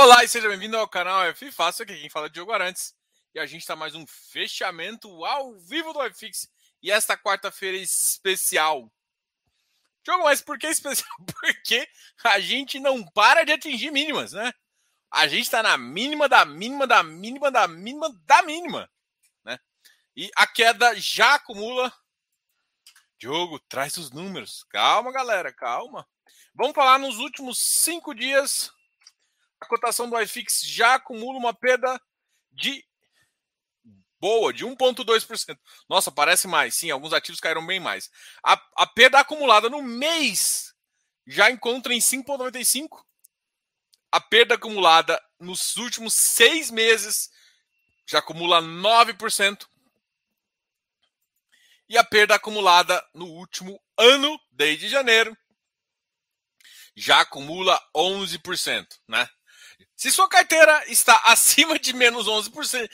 Olá e seja bem-vindo ao canal F Fácil, aqui quem fala é Diogo Arantes. E a gente está mais um fechamento ao vivo do FX. E esta quarta-feira especial. Diogo, mas por que especial? Porque a gente não para de atingir mínimas, né? A gente está na mínima da mínima da mínima da mínima da mínima, né? E a queda já acumula. Diogo, traz os números. Calma, galera, calma. Vamos falar nos últimos cinco dias a cotação do iFix já acumula uma perda de boa, de 1,2%. Nossa, parece mais. Sim, alguns ativos caíram bem mais. A, a perda acumulada no mês já encontra em 5,95%. A perda acumulada nos últimos seis meses já acumula 9%. E a perda acumulada no último ano, desde janeiro, já acumula 11%, né? Se sua carteira está acima de menos 11%,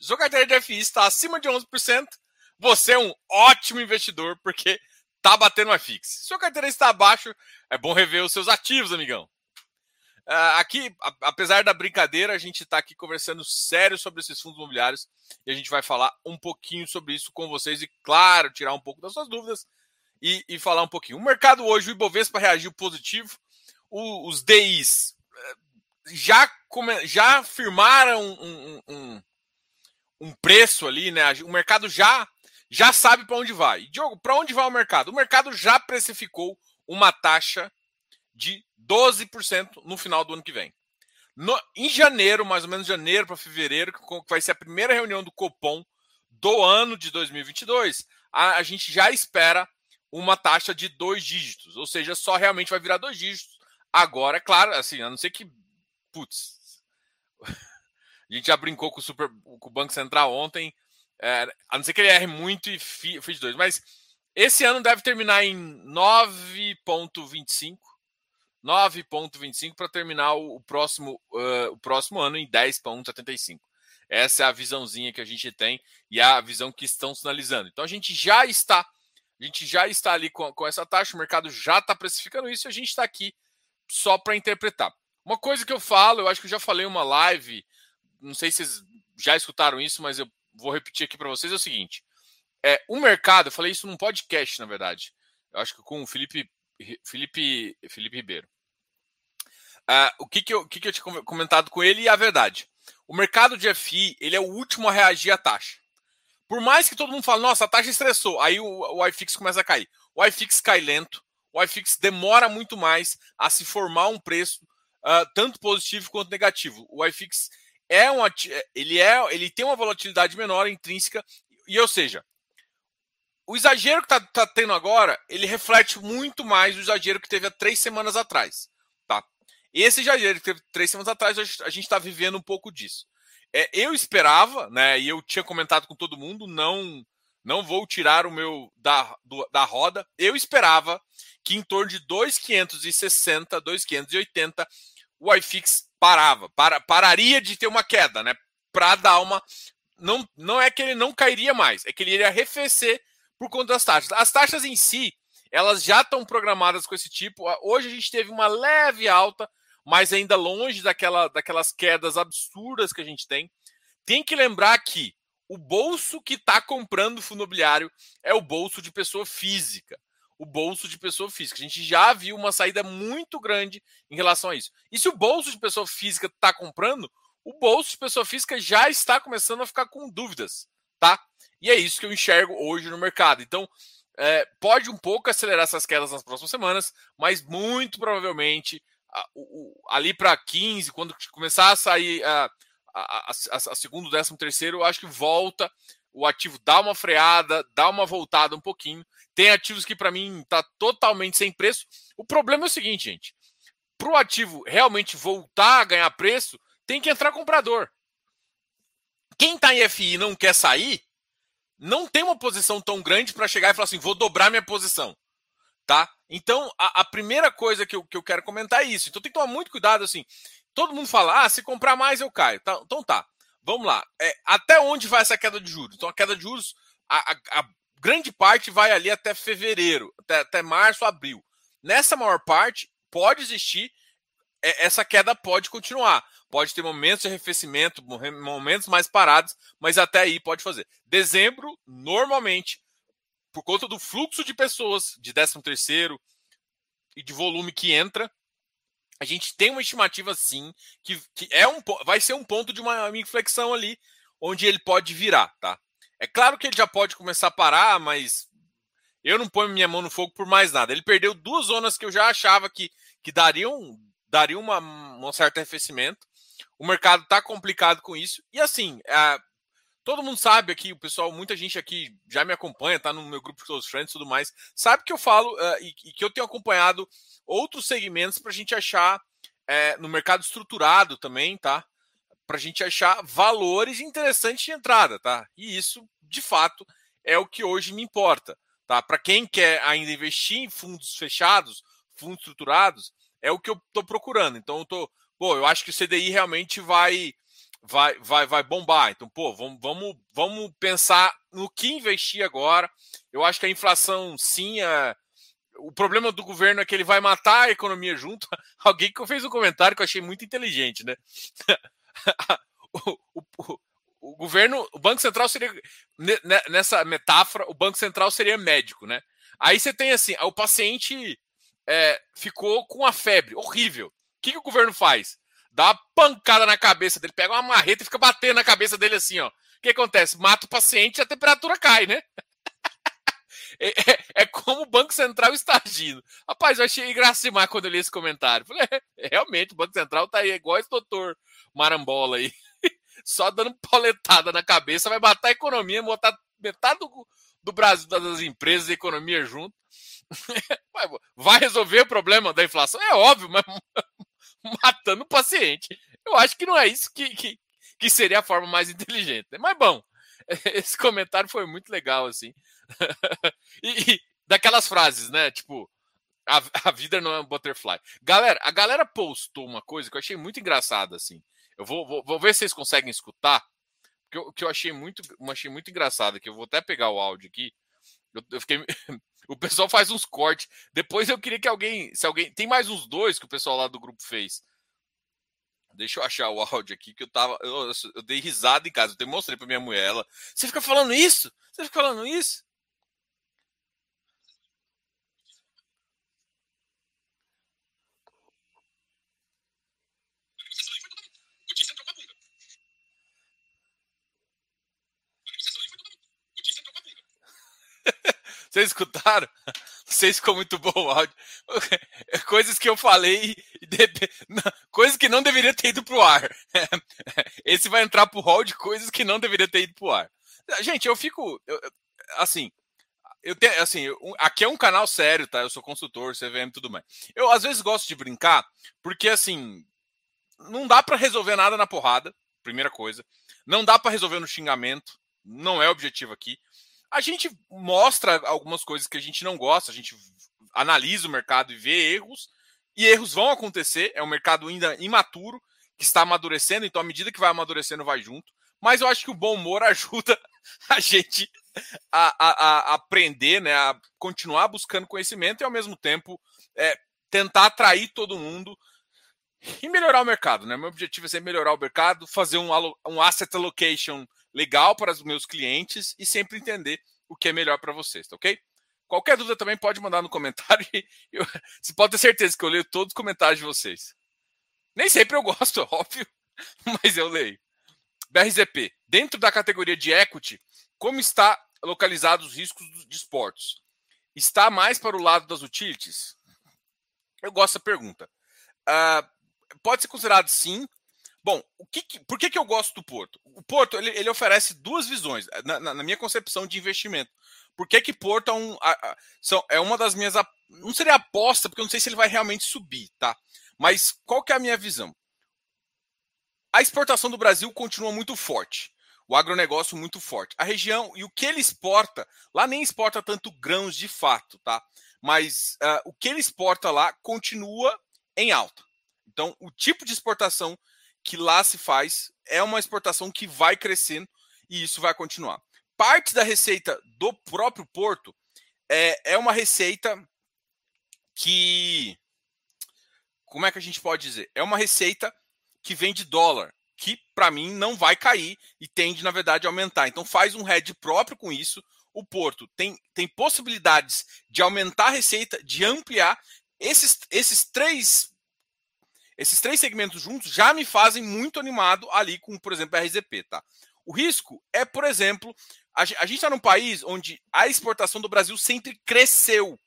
sua carteira de FI está acima de 11%, você é um ótimo investidor, porque tá batendo a fix. Se sua carteira está abaixo, é bom rever os seus ativos, amigão. Uh, aqui, apesar da brincadeira, a gente está aqui conversando sério sobre esses fundos imobiliários e a gente vai falar um pouquinho sobre isso com vocês e, claro, tirar um pouco das suas dúvidas e, e falar um pouquinho. O mercado hoje, o Ibovespa reagiu positivo, o, os DIs já, come, já firmaram um, um, um, preço ali, né? O mercado já já sabe para onde vai. Diogo, para onde vai o mercado? O mercado já precificou uma taxa de 12% no final do ano que vem. No, em janeiro, mais ou menos janeiro para fevereiro, que vai ser a primeira reunião do Copom do ano de 2022, a, a gente já espera uma taxa de dois dígitos, ou seja, só realmente vai virar dois dígitos. Agora, é claro, assim, a não ser que putz, a gente já brincou com o, Super, com o Banco Central ontem, é, a não ser que ele erre muito e fiz dois, mas esse ano deve terminar em 9,25. 9,25 para terminar o próximo, uh, o próximo ano em 10,75. Essa é a visãozinha que a gente tem e a visão que estão sinalizando. Então a gente já está, a gente já está ali com, com essa taxa, o mercado já está precificando isso e a gente está aqui só para interpretar. Uma coisa que eu falo, eu acho que eu já falei uma live, não sei se vocês já escutaram isso, mas eu vou repetir aqui para vocês é o seguinte: é o mercado, eu falei isso num podcast, na verdade. Eu acho que com o Felipe Felipe Felipe Ribeiro. Uh, o que que eu, que que eu tinha comentado com ele e a verdade. O mercado de FI, ele é o último a reagir à taxa. Por mais que todo mundo fale, nossa, a taxa estressou, aí o, o iFix começa a cair. O iFix cai lento, o iFix demora muito mais a se formar um preço uh, tanto positivo quanto negativo. O iFix é um ele é ele tem uma volatilidade menor intrínseca e ou seja o exagero que está tá tendo agora ele reflete muito mais o exagero que teve há três semanas atrás tá esse exagero que teve três semanas atrás a gente está vivendo um pouco disso é, eu esperava né e eu tinha comentado com todo mundo não não vou tirar o meu da, do, da roda eu esperava que em torno de 2,560 2,580 o iFix parava, para, pararia de ter uma queda, né? Para dar uma. Não, não é que ele não cairia mais, é que ele iria arrefecer por conta das taxas. As taxas em si, elas já estão programadas com esse tipo. Hoje a gente teve uma leve alta, mas ainda longe daquela, daquelas quedas absurdas que a gente tem. Tem que lembrar que o bolso que está comprando fundo imobiliário é o bolso de pessoa física o bolso de pessoa física. A gente já viu uma saída muito grande em relação a isso. E se o bolso de pessoa física está comprando, o bolso de pessoa física já está começando a ficar com dúvidas, tá? E é isso que eu enxergo hoje no mercado. Então, é, pode um pouco acelerar essas quedas nas próximas semanas, mas muito provavelmente a, o, ali para 15, quando começar a sair a, a, a, a segundo, décimo terceiro, eu acho que volta o ativo dá uma freada, dá uma voltada um pouquinho. Tem ativos que para mim tá totalmente sem preço. O problema é o seguinte, gente. Para o ativo realmente voltar a ganhar preço, tem que entrar comprador. Quem está em FI e não quer sair, não tem uma posição tão grande para chegar e falar assim, vou dobrar minha posição. Tá? Então, a, a primeira coisa que eu, que eu quero comentar é isso. Então, tem que tomar muito cuidado, assim. Todo mundo fala, ah, se comprar mais eu caio. Tá, então tá. Vamos lá. É, até onde vai essa queda de juros? Então, a queda de juros, a, a, a grande parte vai ali até fevereiro, até, até março, abril. Nessa maior parte, pode existir é, essa queda pode continuar. Pode ter momentos de arrefecimento, momentos mais parados, mas até aí pode fazer. Dezembro, normalmente, por conta do fluxo de pessoas de 13 terceiro e de volume que entra, a gente tem uma estimativa sim que, que é um vai ser um ponto de uma inflexão ali onde ele pode virar, tá? É claro que ele já pode começar a parar, mas eu não ponho minha mão no fogo por mais nada. Ele perdeu duas zonas que eu já achava que, que dariam, dariam uma, um certo arrefecimento. O mercado está complicado com isso. E assim, é, todo mundo sabe aqui, o pessoal, muita gente aqui já me acompanha, tá no meu grupo de Close Friends e tudo mais, sabe que eu falo uh, e, e, que eu tenho acompanhado outros segmentos para a gente achar é, no mercado estruturado também, tá? Para a gente achar valores interessantes de entrada, tá? E isso, de fato, é o que hoje me importa, tá? Para quem quer ainda investir em fundos fechados, fundos estruturados, é o que eu estou procurando. Então, eu tô, pô, eu acho que o CDI realmente vai vai vai vai bombar. Então, pô, vamos vamos vamos pensar no que investir agora. Eu acho que a inflação sim é o problema do governo é que ele vai matar a economia junto. Alguém que fez um comentário que eu achei muito inteligente, né? o, o, o, o, governo, o Banco Central seria nessa metáfora, o Banco Central seria médico, né? Aí você tem assim, o paciente é, ficou com a febre horrível. O que, que o governo faz? Dá uma pancada na cabeça dele, pega uma marreta e fica batendo na cabeça dele assim, ó. O que acontece? Mata o paciente e a temperatura cai, né? É, é, é, como o Banco Central está agindo. Rapaz, eu achei engraçado quando eu li esse comentário. Falei, é, realmente, o Banco Central tá aí, igual esse doutor Marambola aí. Só dando pauletada na cabeça, vai matar a economia, botar metade do, do Brasil, das empresas e economia junto. Vai resolver o problema da inflação? É óbvio, mas matando o paciente. Eu acho que não é isso que, que, que seria a forma mais inteligente. Né? Mas bom, esse comentário foi muito legal, assim. e, e, daquelas frases, né? Tipo, a, a, vida não é um butterfly. Galera, a galera postou uma coisa que eu achei muito engraçada, assim. Eu vou, vou, vou ver se vocês conseguem escutar. Que eu, que eu achei muito, achei muito engraçado, que eu vou até pegar o áudio aqui. Eu, eu fiquei. o pessoal faz uns cortes. Depois eu queria que alguém. Se alguém. Tem mais uns dois que o pessoal lá do grupo fez. Deixa eu achar o áudio aqui que eu tava. Eu, eu dei risada em casa. Eu mostrei pra minha mulher. Ela. Você fica falando isso? Você fica falando isso? Vocês escutaram? Não sei se ficou muito bom o áudio. Coisas que eu falei, coisas que não deveria ter ido pro ar. Esse vai entrar pro hall de coisas que não deveria ter ido pro ar. Gente, eu fico. Eu, assim, eu tenho, assim, aqui é um canal sério, tá? Eu sou consultor, CVM e tudo mais. Eu às vezes gosto de brincar, porque assim, não dá para resolver nada na porrada, primeira coisa. Não dá para resolver no xingamento, não é o objetivo aqui. A gente mostra algumas coisas que a gente não gosta, a gente analisa o mercado e vê erros, e erros vão acontecer. É um mercado ainda imaturo, que está amadurecendo, então à medida que vai amadurecendo, vai junto. Mas eu acho que o bom humor ajuda a gente a, a, a aprender, né, a continuar buscando conhecimento e ao mesmo tempo é, tentar atrair todo mundo e melhorar o mercado. Né? Meu objetivo é sempre melhorar o mercado, fazer um, um asset allocation legal para os meus clientes e sempre entender o que é melhor para vocês, tá ok? Qualquer dúvida também pode mandar no comentário. Eu, você pode ter certeza que eu leio todos os comentários de vocês. Nem sempre eu gosto, óbvio, mas eu leio. BRZP, dentro da categoria de equity, como está localizados os riscos de esportes? Está mais para o lado das utilities? Eu gosto da pergunta. Uh, pode ser considerado sim, Bom, o que, por que, que eu gosto do Porto? O Porto ele, ele oferece duas visões, eh, na, na, minha concepção de investimento. Por que, que Porto é, um, a, a, são, é uma das minhas. Não seria aposta, porque eu não sei se ele vai realmente subir, tá? Mas qual que é a minha visão? A exportação do Brasil continua muito forte. O agronegócio muito forte. A região e o que ele exporta, lá nem exporta tanto grãos de fato, tá? Mas uh, o que ele exporta lá continua em alta. Então, o tipo de exportação que lá se faz é uma exportação que vai crescendo e isso vai continuar. Parte da receita do próprio porto é, é uma receita que como é que a gente pode dizer? É uma receita que vem de dólar, que para mim não vai cair e tende, na verdade, a aumentar. Então faz um hedge próprio com isso. O Porto tem, tem possibilidades de aumentar a receita, de ampliar. Esses, esses três esses três segmentos juntos já me fazem muito animado ali com, por exemplo, a RZP, tá? O risco é, por exemplo, a gente está num país onde a exportação do Brasil sempre cresceu.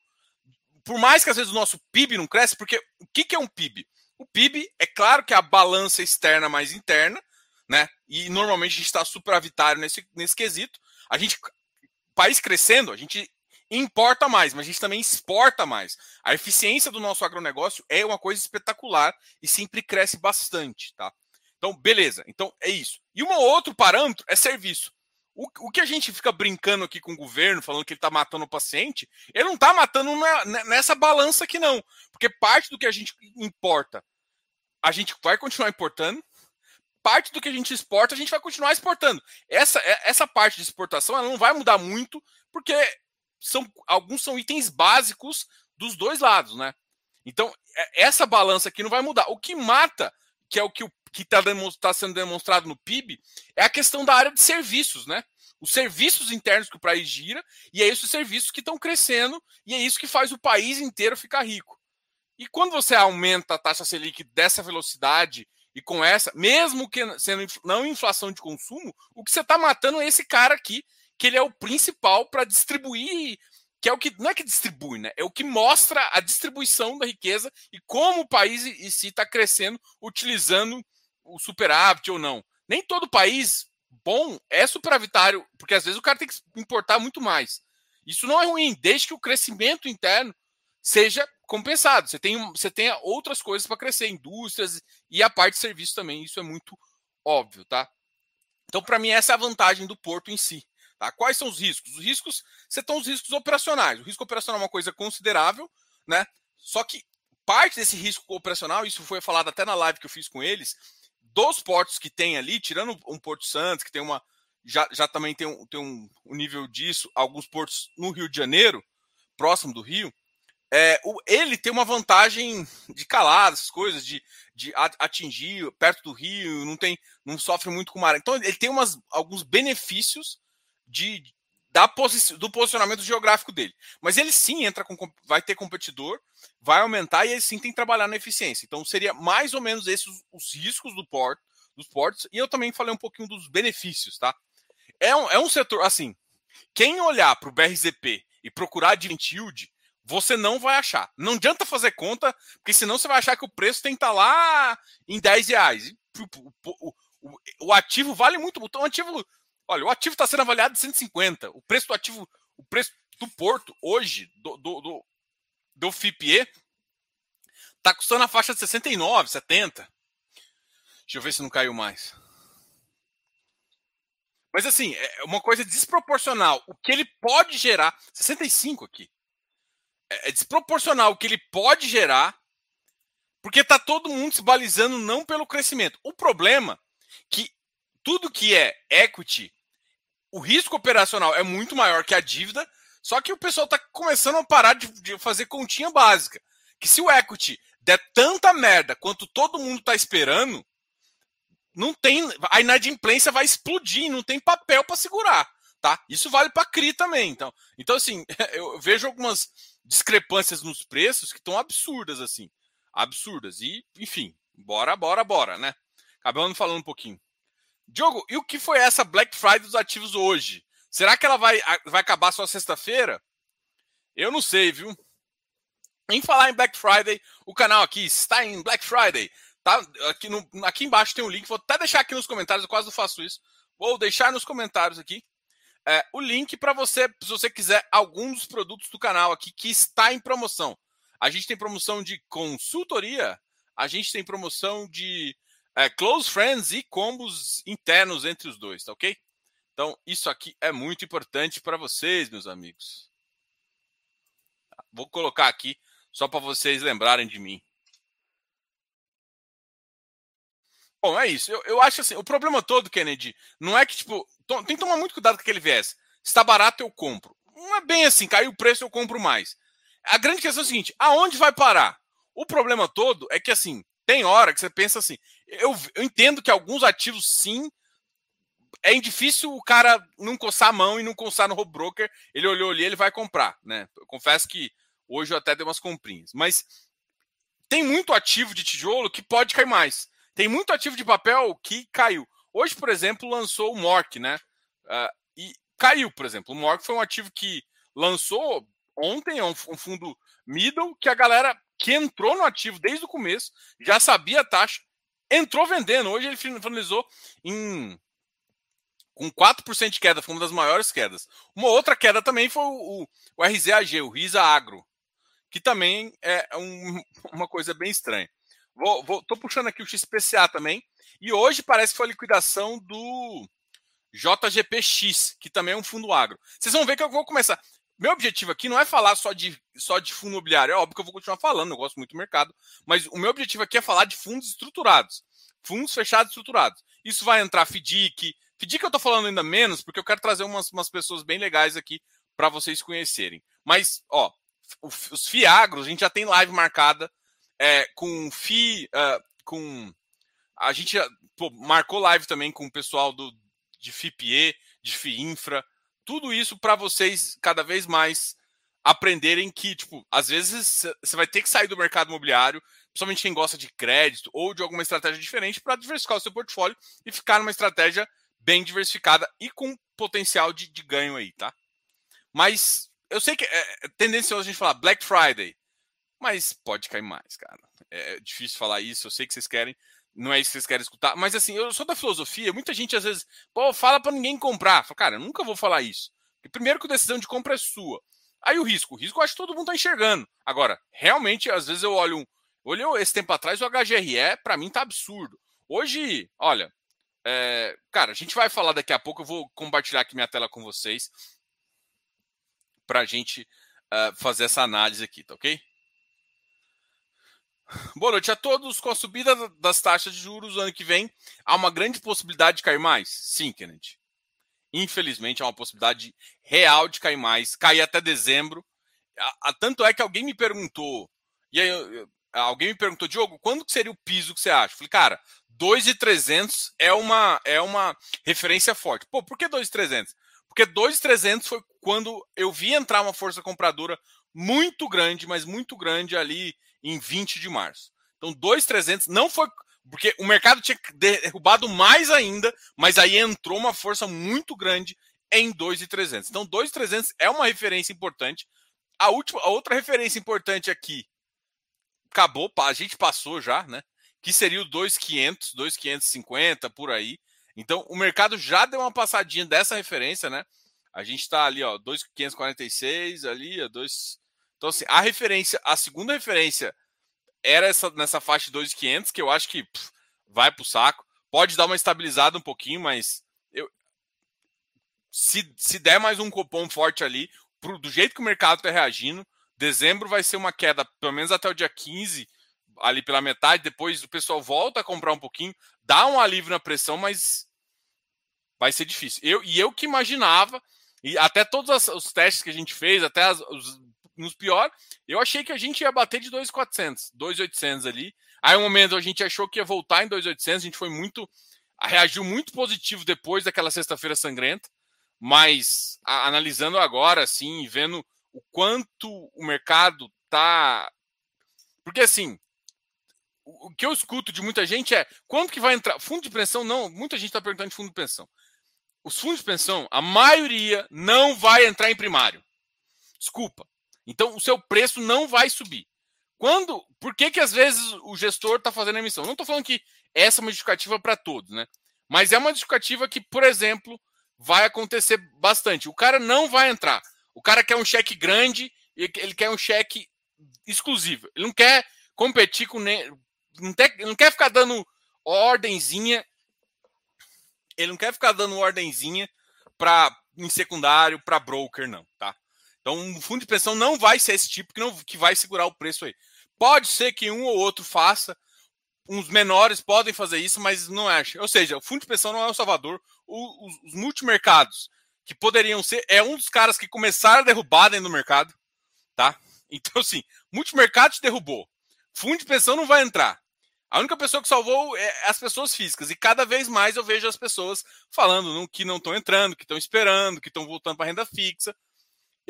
Por mais que às vezes o nosso PIB não cresce, porque o que, que é um PIB? O PIB é claro que é a balança externa mais interna, né? E normalmente a gente está superavitário nesse, nesse quesito. A gente, país crescendo, a gente importa mais, mas a gente também exporta mais. A eficiência do nosso agronegócio é uma coisa espetacular e sempre cresce bastante, tá? Então, beleza. Então, é isso. E um outro parâmetro é serviço. O, o que a gente fica brincando aqui com o governo, falando que ele está matando o paciente, ele não está matando na, nessa balança aqui, não. Porque parte do que a gente importa, a gente vai continuar importando. Parte do que a gente exporta, a gente vai continuar exportando. Essa, é, essa parte de exportação ela não vai mudar muito, porque são alguns são itens básicos dos dois lados, né? Então, é, essa balança aqui não vai mudar. O que mata, que é o que está tá sendo demonstrado no PIB, é a questão da área de serviços, né? Os serviços internos que o país gira, e é esses serviços que estão crescendo, e é isso que faz o país inteiro ficar rico. E quando você aumenta a taxa Selic dessa velocidade e com essa, mesmo que sendo não inflação de consumo, o que você está matando é esse cara aqui que ele é o principal para distribuir, que é o que não é que distribui, né? É o que mostra a distribuição da riqueza e como o país em si está crescendo utilizando o superávit ou não. Nem todo país bom é superavitário, porque às vezes o cara tem que importar muito mais. Isso não é ruim, desde que o crescimento interno seja compensado. Você tem, você tem outras coisas para crescer, indústrias e a parte de serviço também. Isso é muito óbvio, tá? Então, para mim, essa é a vantagem do porto em si. Tá? Quais são os riscos? Os riscos, você os riscos operacionais. O risco operacional é uma coisa considerável, né? Só que parte desse risco operacional, isso foi falado até na live que eu fiz com eles, dos portos que tem ali, tirando um Porto Santos, que tem uma. Já, já também tem, um, tem um, um nível disso, alguns portos no Rio de Janeiro, próximo do Rio, é, o, ele tem uma vantagem de calada, essas coisas, de, de atingir perto do rio, não tem, não sofre muito com mar. Então ele tem umas, alguns benefícios de, da posi do posicionamento geográfico dele. Mas ele sim entra com vai ter competidor, vai aumentar e ele sim tem que trabalhar na eficiência. Então seria mais ou menos esses os, os riscos do porto, dos portos. E eu também falei um pouquinho dos benefícios, tá? É um, é um setor assim. Quem olhar para o BRZP e procurar de yield, você não vai achar. Não adianta fazer conta, porque senão você vai achar que o preço tem que estar tá lá em 10 reais. O, o, o, o ativo vale muito. Então, o ativo Olha, o ativo está sendo avaliado de 150. O preço do ativo, o preço do Porto hoje, do, do, do, do FIPE, está custando a faixa de 69, 70. Deixa eu ver se não caiu mais. Mas assim, é uma coisa desproporcional. O que ele pode gerar. 65 aqui. É, é desproporcional o que ele pode gerar. Porque está todo mundo se balizando não pelo crescimento. O problema que tudo que é equity o risco operacional é muito maior que a dívida, só que o pessoal está começando a parar de, de, fazer continha básica. Que se o equity der tanta merda quanto todo mundo está esperando, não tem a inadimplência vai explodir, não tem papel para segurar, tá? Isso vale para CRI também, então. Então assim, eu vejo algumas discrepâncias nos preços que estão absurdas assim, absurdas. E, enfim, bora, bora, bora, né? Acabamos falando um pouquinho. Diogo, e o que foi essa Black Friday dos ativos hoje? Será que ela vai, vai acabar só sexta-feira? Eu não sei, viu? Em falar em Black Friday, o canal aqui está em Black Friday. Tá? Aqui, no, aqui embaixo tem um link. Vou até deixar aqui nos comentários, eu quase não faço isso. Vou deixar nos comentários aqui é, o link para você, se você quiser algum dos produtos do canal aqui que está em promoção. A gente tem promoção de consultoria, a gente tem promoção de é, close friends e combos internos entre os dois, tá ok? Então, isso aqui é muito importante para vocês, meus amigos. Vou colocar aqui só para vocês lembrarem de mim. Bom, é isso. Eu, eu acho assim, o problema todo, Kennedy, não é que, tipo, tem que tomar muito cuidado com aquele viés. Está barato, eu compro. Não é bem assim, caiu o preço, eu compro mais. A grande questão é o seguinte: aonde vai parar? O problema todo é que, assim, tem hora que você pensa assim. Eu, eu entendo que alguns ativos, sim, é difícil o cara não coçar a mão e não coçar no home broker. Ele olhou ali, ele vai comprar, né? Eu confesso que hoje eu até dei umas comprinhas. Mas tem muito ativo de tijolo que pode cair mais. Tem muito ativo de papel que caiu. Hoje, por exemplo, lançou o Mork, né? Uh, e caiu, por exemplo. O Mork foi um ativo que lançou ontem, é um, fundo middle, que a galera que entrou no ativo desde o começo, já sabia a taxa, entrou vendendo. Hoje ele finalizou em com 4% de queda, foi uma das maiores quedas. Uma outra queda também foi o, o, o RZAG, o Risa Agro, que também é um, uma coisa bem estranha. Vou, vou, tô puxando aqui o XPCA também. E hoje parece que foi a liquidação do JGPX, que também é um fundo agro. Vocês vão ver que eu vou começar. Meu objetivo aqui não é falar só de, só de fundo imobiliário. É óbvio que eu vou continuar falando, eu gosto muito do mercado. Mas o meu objetivo aqui é falar de fundos estruturados. Fundos fechados estruturados. Isso vai entrar FDIC. FDIC eu estou falando ainda menos, porque eu quero trazer umas, umas pessoas bem legais aqui para vocês conhecerem. Mas, ó, os FIAGROS, a gente já tem live marcada é, com FI. Uh, com. A gente pô, marcou live também com o pessoal do, de FIPE, de FIINFRA tudo isso para vocês cada vez mais aprenderem que, tipo, às vezes você vai ter que sair do mercado imobiliário, principalmente quem gosta de crédito ou de alguma estratégia diferente, para diversificar o seu portfólio e ficar numa estratégia bem diversificada e com potencial de, de ganho aí, tá? Mas eu sei que é, é tendencioso a gente falar Black Friday, mas pode cair mais, cara. É difícil falar isso, eu sei que vocês querem, não é isso que vocês querem escutar. Mas assim, eu sou da filosofia. Muita gente às vezes, pô, fala para ninguém comprar. Fala, cara, eu nunca vou falar isso. Porque primeiro que a decisão de compra é sua. Aí o risco. O risco eu acho que todo mundo tá enxergando. Agora, realmente, às vezes eu olho um. Olhou esse tempo atrás, o HGRE, para mim, tá absurdo. Hoje, olha, é, cara, a gente vai falar daqui a pouco. Eu vou compartilhar aqui minha tela com vocês para a gente uh, fazer essa análise aqui, tá ok? Boa noite a todos. Com a subida das taxas de juros ano que vem, há uma grande possibilidade de cair mais? Sim, Kennedy. Infelizmente, há uma possibilidade real de cair mais, cair até dezembro. Tanto é que alguém me perguntou, e aí alguém me perguntou, Diogo, quando que seria o piso que você acha? Eu falei, cara, 2,300 é uma, é uma referência forte. Pô, por que 2,300? Porque 2,300 foi quando eu vi entrar uma força compradora muito grande, mas muito grande ali em 20 de março. Então, 2,300 não foi. Porque o mercado tinha derrubado mais ainda, mas aí entrou uma força muito grande em 2,300. Então, 2,300 é uma referência importante. A, última, a outra referência importante aqui acabou, a gente passou já, né? Que seria o 2,500, 2,550 por aí. Então, o mercado já deu uma passadinha dessa referência, né? A gente está ali, ó, 2,546 ali, ó, 2, então, assim, a referência, a segunda referência era essa nessa faixa de 2,500, que eu acho que pff, vai o saco. Pode dar uma estabilizada um pouquinho, mas eu, se, se der mais um cupom forte ali, pro, do jeito que o mercado está reagindo, dezembro vai ser uma queda, pelo menos até o dia 15, ali pela metade. Depois o pessoal volta a comprar um pouquinho, dá um alívio na pressão, mas vai ser difícil. Eu, e eu que imaginava, e até todos os testes que a gente fez, até as, os nos pior, eu achei que a gente ia bater de 2,400, 2,800 ali. Aí um momento a gente achou que ia voltar em 2,800, a gente foi muito reagiu muito positivo depois daquela sexta-feira sangrenta, mas a, analisando agora assim, vendo o quanto o mercado tá porque assim, o, que eu escuto de muita gente é quanto que vai entrar fundo de pensão não, muita gente está perguntando de fundo de pensão. Os fundos de pensão, a maioria não vai entrar em primário. Desculpa. Então, o seu preço não vai subir. Quando, por que que às vezes o gestor está fazendo emissão? Não estou falando que essa é uma justificativa para todos, né? Mas é uma justificativa que, por exemplo, vai acontecer bastante. O cara não vai entrar. O cara quer um cheque grande e ele quer um cheque exclusivo. Ele não quer competir com. Não, quer, não quer ficar dando ordenzinha. Ele não quer ficar dando ordenzinha para em secundário para broker, não, tá? Então, um fundo de pensão não vai ser esse tipo que, não, que vai segurar o preço aí. Pode ser que um ou outro faça, uns menores podem fazer isso, mas não acho. Ou seja, o fundo de pensão não é o salvador. O, os, os, multimercados, que poderiam ser, é um dos caras que começaram a derrubar dentro do mercado, tá? Então, assim, multimercado te derrubou. Fundo de pensão não vai entrar. A única pessoa que salvou é as pessoas físicas. E cada vez mais eu vejo as pessoas falando que não estão entrando, que estão esperando, que estão voltando para renda fixa.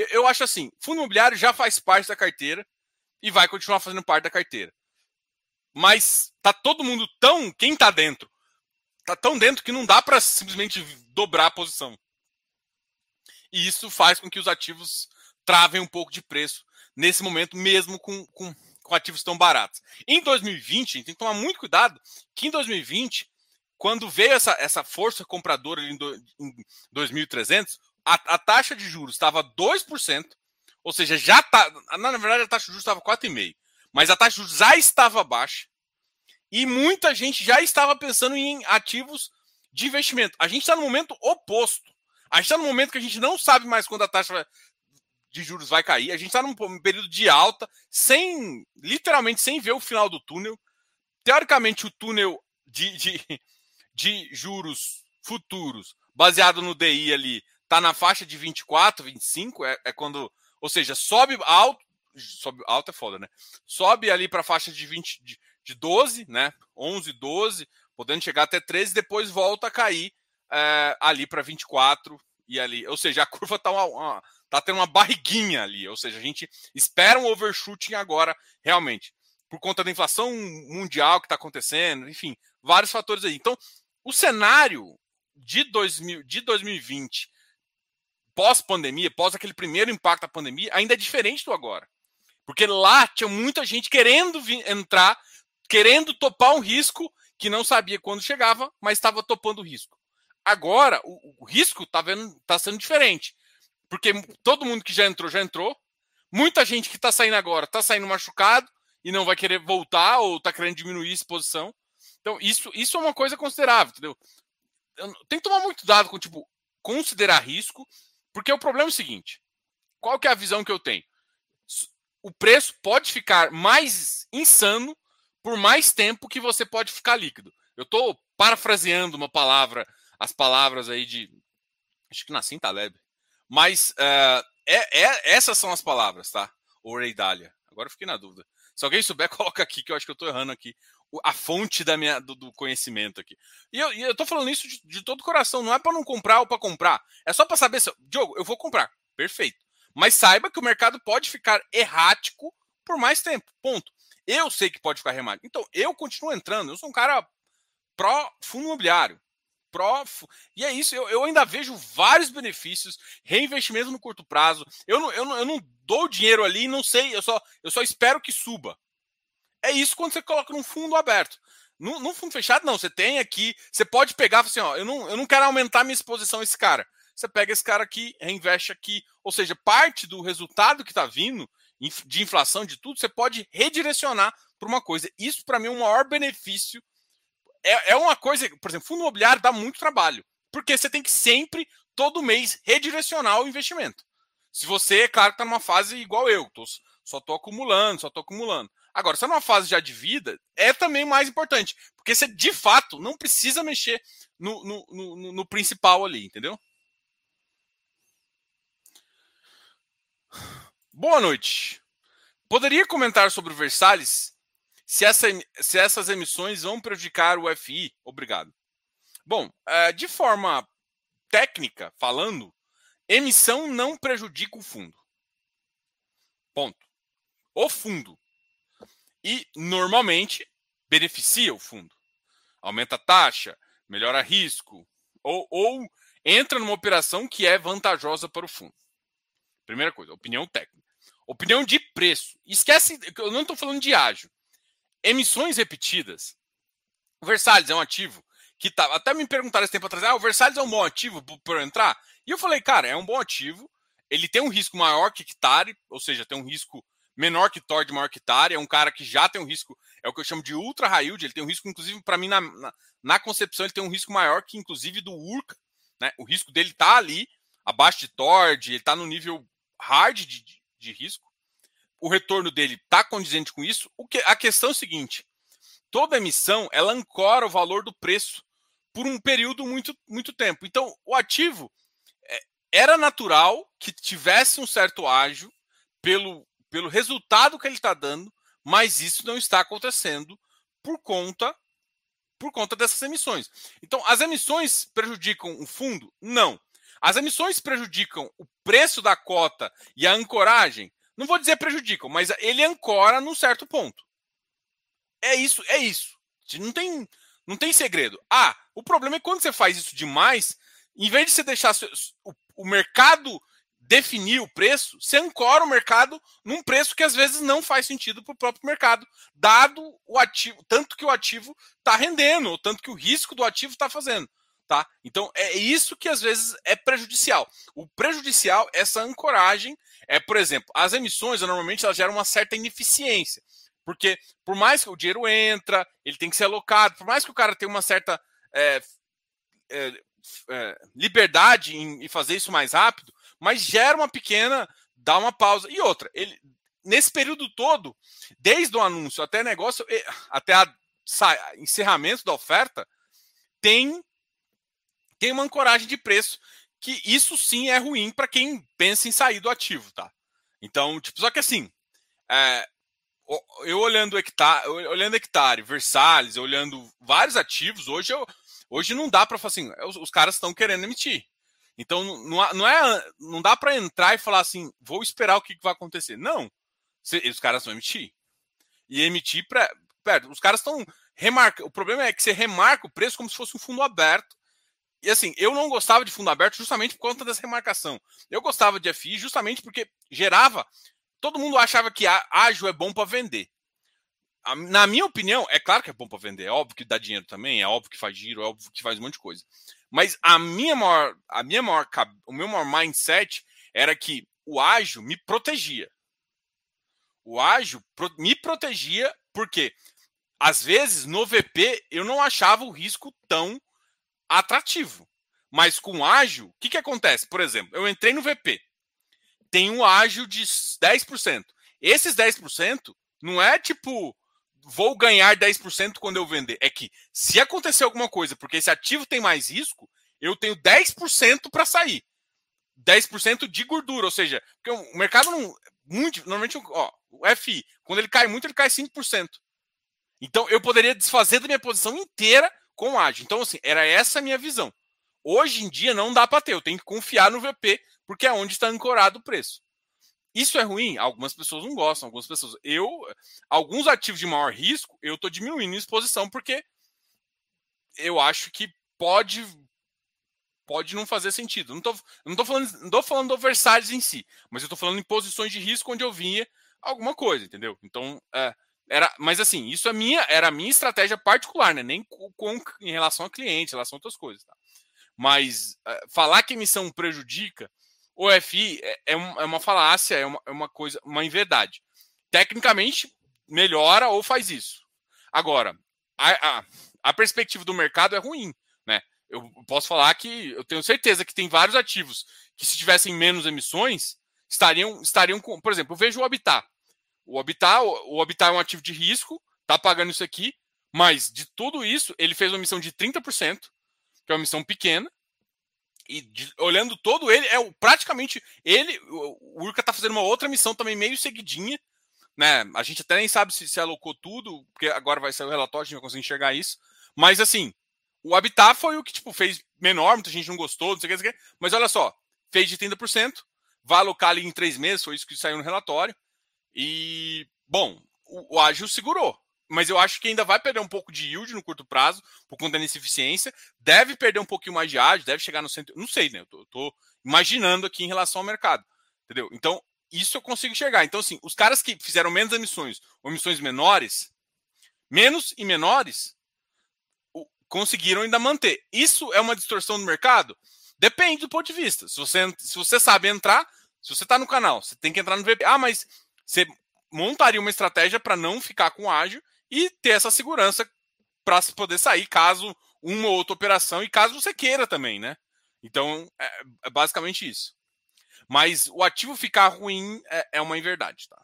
Eu, eu, acho assim: fundo imobiliário já faz parte da carteira e vai continuar fazendo parte da carteira. Mas tá todo mundo tão. Quem tá dentro? Tá tão dentro que não dá para simplesmente dobrar a posição. E isso faz com que os ativos travem um pouco de preço nesse momento, mesmo com, com com ativos tão baratos. Em 2020, a gente tem que tomar muito cuidado que em 2020, quando veio essa, essa força compradora em, do, em 2.300, a, a, taxa de juros estava 2%, ou seja, já está. Na verdade, a taxa de juros estava 4,5%, mas a taxa de juros já estava baixa e muita gente já estava pensando em ativos de investimento. A gente está no momento oposto. A gente está no momento que a gente não sabe mais quando a taxa de juros vai cair. A gente está num período de alta, sem literalmente sem ver o final do túnel. Teoricamente, o túnel de, de, de juros futuros, baseado no DI ali, está na faixa de 24, 25. É, é quando, ou seja, sobe alto, sobe alto é foda, né? Sobe ali para a faixa de 20, de, de 12, né? 11, 12, podendo chegar até 13, depois volta a cair é, ali para 24 e ali, ou seja, a curva está uma, uma tá tendo uma barriguinha ali, ou seja, a gente espera um overshooting agora, realmente, por conta da inflação mundial que está acontecendo, enfim, vários fatores aí. Então, o cenário de, 2000, de 2020, pós-pandemia, pós aquele primeiro impacto da pandemia, ainda é diferente do agora. Porque lá tinha muita gente querendo entrar, querendo topar um risco que não sabia quando chegava, mas estava topando o risco. Agora, o, o risco está tá sendo diferente. Porque todo mundo que já entrou, já entrou. Muita gente que está saindo agora está saindo machucado e não vai querer voltar ou está querendo diminuir a exposição. Então, isso, isso é uma coisa considerável, entendeu? Tem que tomar muito dado com, tipo, considerar risco, porque o problema é o seguinte: qual que é a visão que eu tenho? O preço pode ficar mais insano por mais tempo que você pode ficar líquido. Eu estou parafraseando uma palavra, as palavras aí de. Acho que Nassim Taleb. Mas uh, é, é, essas são as palavras, tá? O Rei Dália. Agora eu fiquei na dúvida. Se alguém souber, coloca aqui, que eu acho que eu estou errando aqui. A fonte da minha, do, do conhecimento aqui. E eu, e eu tô falando isso de, de todo coração. Não é para não comprar ou para comprar. É só para saber se. Diogo, eu vou comprar. Perfeito. Mas saiba que o mercado pode ficar errático por mais tempo. Ponto. Eu sei que pode ficar errático. Então, eu continuo entrando. Eu sou um cara pró fundo imobiliário pró. E é isso, eu, eu, ainda vejo vários benefícios, reinvestimento no curto prazo. Eu não, eu não, eu não dou dinheiro ali, não sei, eu só, eu só espero que suba. É isso quando você coloca num fundo aberto. Num, num fundo fechado, não. Você tem aqui, você pode pegar assim, ó, eu não, eu não quero aumentar minha exposição a esse cara. Você pega esse cara aqui, reinveste aqui. Ou seja, parte do resultado que está vindo de inflação, de tudo, você pode redirecionar para uma coisa. Isso, para mim, é o maior benefício é, é uma coisa, por exemplo, fundo imobiliário dá muito trabalho, porque você tem que sempre, todo mês, redirecionar o investimento. Se você, é claro, está numa fase igual eu, tô, só estou acumulando, só estou acumulando. Agora, se é numa fase já de vida, é também mais importante, porque você de fato não precisa mexer no, no, no, no principal ali, entendeu? Boa noite. Poderia comentar sobre o Versalhes se, essa, se essas emissões vão prejudicar o FI. Obrigado. Bom, é, de forma técnica falando, emissão não prejudica o fundo. Ponto. O fundo. E normalmente beneficia o fundo. Aumenta a taxa, melhora risco, ou, ou entra numa operação que é vantajosa para o fundo. Primeira coisa, opinião técnica. Opinião de preço. Esquece, eu não estou falando de ágio emissões repetidas. O Versalhes é um ativo que tá. Até me perguntaram esse tempo atrás: ah, o Versalhes é um bom ativo para entrar? E eu falei, cara, é um bom ativo. Ele tem um risco maior que hectare, ou seja, tem um risco menor que Tord, maior que hectare. É um cara que já tem um risco, é o que eu chamo de ultra high yield. Ele tem um risco, inclusive, para mim, na, na, na, concepção, ele tem um risco maior que, inclusive, do URCA. Né? O risco dele tá ali, abaixo de Tord, ele tá no nível hard de, de, de risco o retorno dele está condizente com isso. O que, a questão é o seguinte: toda emissão ela ancora o valor do preço por um período muito, muito tempo. Então, o ativo é, era natural que tivesse um certo ágio pelo, pelo resultado que ele está dando, mas isso não está acontecendo por conta por conta dessas emissões. Então, as emissões prejudicam o fundo? Não. As emissões prejudicam o preço da cota e a ancoragem? Não vou dizer prejudicam, mas ele ancora num certo ponto. É isso, é isso. Não tem, não tem segredo. Ah, o problema é quando você faz isso demais, em vez de você deixar o, o mercado definir o preço, você ancora o mercado num preço que às vezes não faz sentido para o próprio mercado, dado o ativo, tanto que o ativo está rendendo, ou tanto que o risco do ativo está fazendo. Tá? Então é isso que às vezes é prejudicial. O prejudicial, essa ancoragem, é, por exemplo, as emissões normalmente elas geram uma certa ineficiência. Porque por mais que o dinheiro entra, ele tem que ser alocado, por mais que o cara tenha uma certa é, é, é liberdade em, em fazer isso mais rápido, mas gera uma pequena, dá uma pausa. E outra, ele nesse período todo, desde o anúncio até negócio, até a encerramento da oferta, tem tem uma ancoragem de preço que isso sim é ruim para quem pensa em sair do ativo, tá? Então, tipo, só que assim, é, eu olhando hectare, olhando hectare, Versalhes, olhando vários ativos, hoje eu, hoje não dá para falar assim, os, os caras estão querendo emitir. Então não, não, é, não dá para entrar e falar assim, vou esperar o que, vai acontecer. Não. os caras vão emitir. E emitir para. Os caras estão. O problema é que você remarca o preço como se fosse um fundo aberto. E assim, eu não gostava de fundo aberto justamente por conta dessa remarcação. Eu gostava de FI justamente porque gerava. Todo mundo achava que ágil é bom para vender. Na minha opinião, é claro que é bom para vender. É óbvio que dá dinheiro também, é óbvio que faz giro, é óbvio que faz um monte de coisa. Mas a minha maior, a minha maior, o meu maior mindset era que o ágil me protegia. O ágil me protegia porque às vezes no VP eu não achava o risco tão atrativo. Mas com o ágil, o que, que acontece? Por exemplo, eu entrei no VP, tem um ágil de 10%. Esses 10% não é tipo, vou ganhar 10% quando eu vender. É que se acontecer alguma coisa, porque esse ativo tem mais risco, eu tenho 10% para sair. 10% de gordura, ou seja, porque o mercado não muito, normalmente, ó, o FI, quando ele cai muito, ele cai 5%. Então eu poderia desfazer da minha posição inteira com ágil. Então assim, era essa a minha visão. Hoje em dia não dá para ter, eu tenho que confiar no VP, porque é onde está ancorado o preço. Isso é ruim? Algumas pessoas não gostam, algumas pessoas. Eu, alguns ativos de maior risco, eu estou diminuindo a exposição porque eu acho que pode pode não fazer sentido. Não estou não tô falando, não tô falando do em si, mas eu estou falando em posições de risco onde eu vinha alguma coisa, entendeu? Então, é, era, mas assim, isso é minha, era a minha estratégia particular, né? Nem com, com em relação a cliente, em relação a outras coisas, tá? Mas é, falar que emissão prejudica, o FI é, é, é uma falácia, é uma, é uma coisa, uma inverdade. Tecnicamente, melhora ou faz isso. Agora, a, a, a perspectiva do mercado é ruim, né? Eu posso falar que eu tenho certeza que tem vários ativos que, se tivessem menos emissões, estariam, estariam com. Por exemplo, eu vejo o Habitat. O Habitat, o Habitat é um ativo de risco, tá pagando isso aqui, mas de tudo isso, ele fez uma emissão de 30%, que é uma emissão pequena, e de, olhando todo ele, é praticamente ele. O, Urca tá fazendo uma outra missão também meio seguidinha. Né? A gente até nem sabe se, se alocou tudo, porque agora vai sair o relatório, a gente vai conseguir enxergar isso. Mas assim, o Habitat foi o que tipo, fez menor, muita gente não gostou, não sei o que, mas olha só, fez de 30%, vai alocar ali em três meses, foi isso que saiu no relatório. E, bom, o, o ágil segurou mas eu acho que ainda vai perder um pouco de yield no curto prazo, por conta da ineficiência. Deve perder um pouquinho mais de ágio, deve chegar no centro. Não sei, né? Eu tô, tô, imaginando aqui em relação ao mercado. Entendeu? Então, isso eu consigo enxergar. Então, assim, os caras que fizeram menos emissões ou emissões menores, menos e menores, conseguiram ainda manter. Isso é uma distorção do mercado? Depende do ponto de vista. Se você, se você sabe entrar, se você está no canal, você tem que entrar no VP. Ah, mas você montaria uma estratégia para não ficar com ágil e ter essa segurança para poder sair caso uma ou outra operação e caso você queira também, né? Então, é, é basicamente isso. Mas o ativo ficar ruim é, é uma inverdade, tá?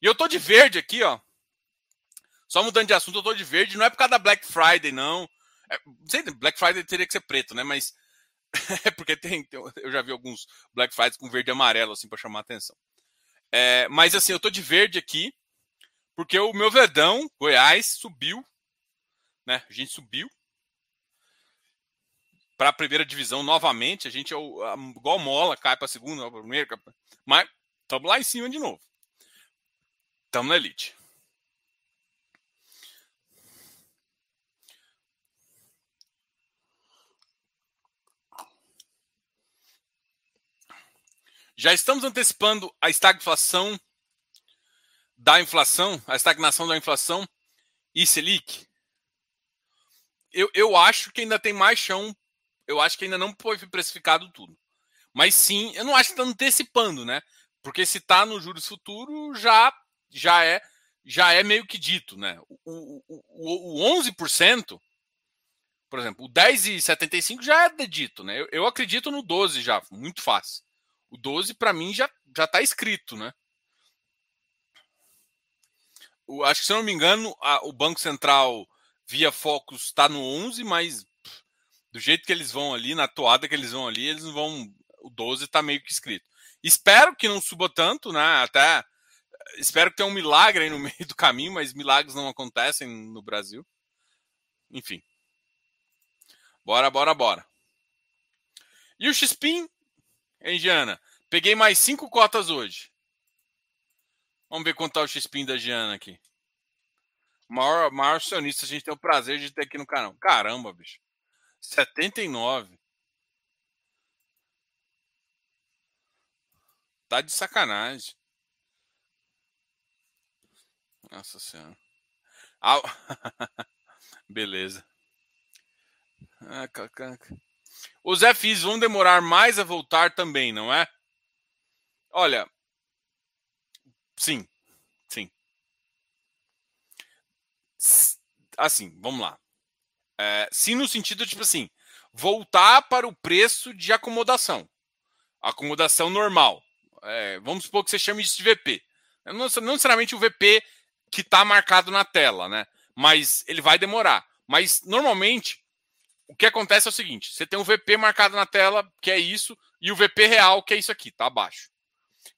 E eu tô de verde aqui, ó. Só mudando de assunto, eu tô de verde. Não é por causa da Black Friday, não. É, sei, Black Friday teria que ser preto, né? Mas é porque tem, eu já vi alguns Black Fridays com verde e amarelo, assim, para chamar a atenção. É, mas assim, eu tô de verde aqui Porque o meu Verdão, Goiás, subiu, né? A gente subiu para a primeira divisão novamente. A gente é o, igual mola, cai para a segunda, para a primeira, mas estamos lá em cima de novo. Estamos na elite. Já estamos antecipando a estagflação da inflação, a estagnação da inflação e Selic? Eu, eu acho que ainda tem mais chão. Eu acho que ainda não foi precificado tudo. Mas sim, eu não acho que está antecipando, né? Porque se está no juros futuro, já, já é já é meio que dito, né? O, o, o, o 11%, por exemplo, o 10,75 já é dito, né? Eu, eu acredito no 12 já, muito fácil. O 12 para mim já já está escrito, né? Acho que se não me engano, a, o Banco Central via Focus está no 11, mas pff, do jeito que eles vão ali, na toada que eles vão ali, eles vão. O 12 está meio que escrito. Espero que não suba tanto, né? Até espero que tenha um milagre aí no meio do caminho, mas milagres não acontecem no Brasil. Enfim. Bora, bora, bora. E o Xpin, hein? Peguei mais cinco cotas hoje. Vamos ver quanto tá o XPIN da Giana aqui. O maior, maior acionista a gente tem o prazer de ter aqui no canal. Caramba, bicho. 79. Tá de sacanagem. Nossa senhora. Ah, beleza. Ah, Os FIs vão demorar mais a voltar também, não é? Olha, Sim, sim. Assim, vamos lá. É, sim, no sentido, tipo assim, voltar para o preço de acomodação. Acomodação normal. É, vamos supor que você chame isso de VP. Não, não necessariamente o VP que está marcado na tela, né? Mas ele vai demorar. Mas normalmente o que acontece é o seguinte: você tem um VP marcado na tela, que é isso, e o VP real, que é isso aqui, tá abaixo.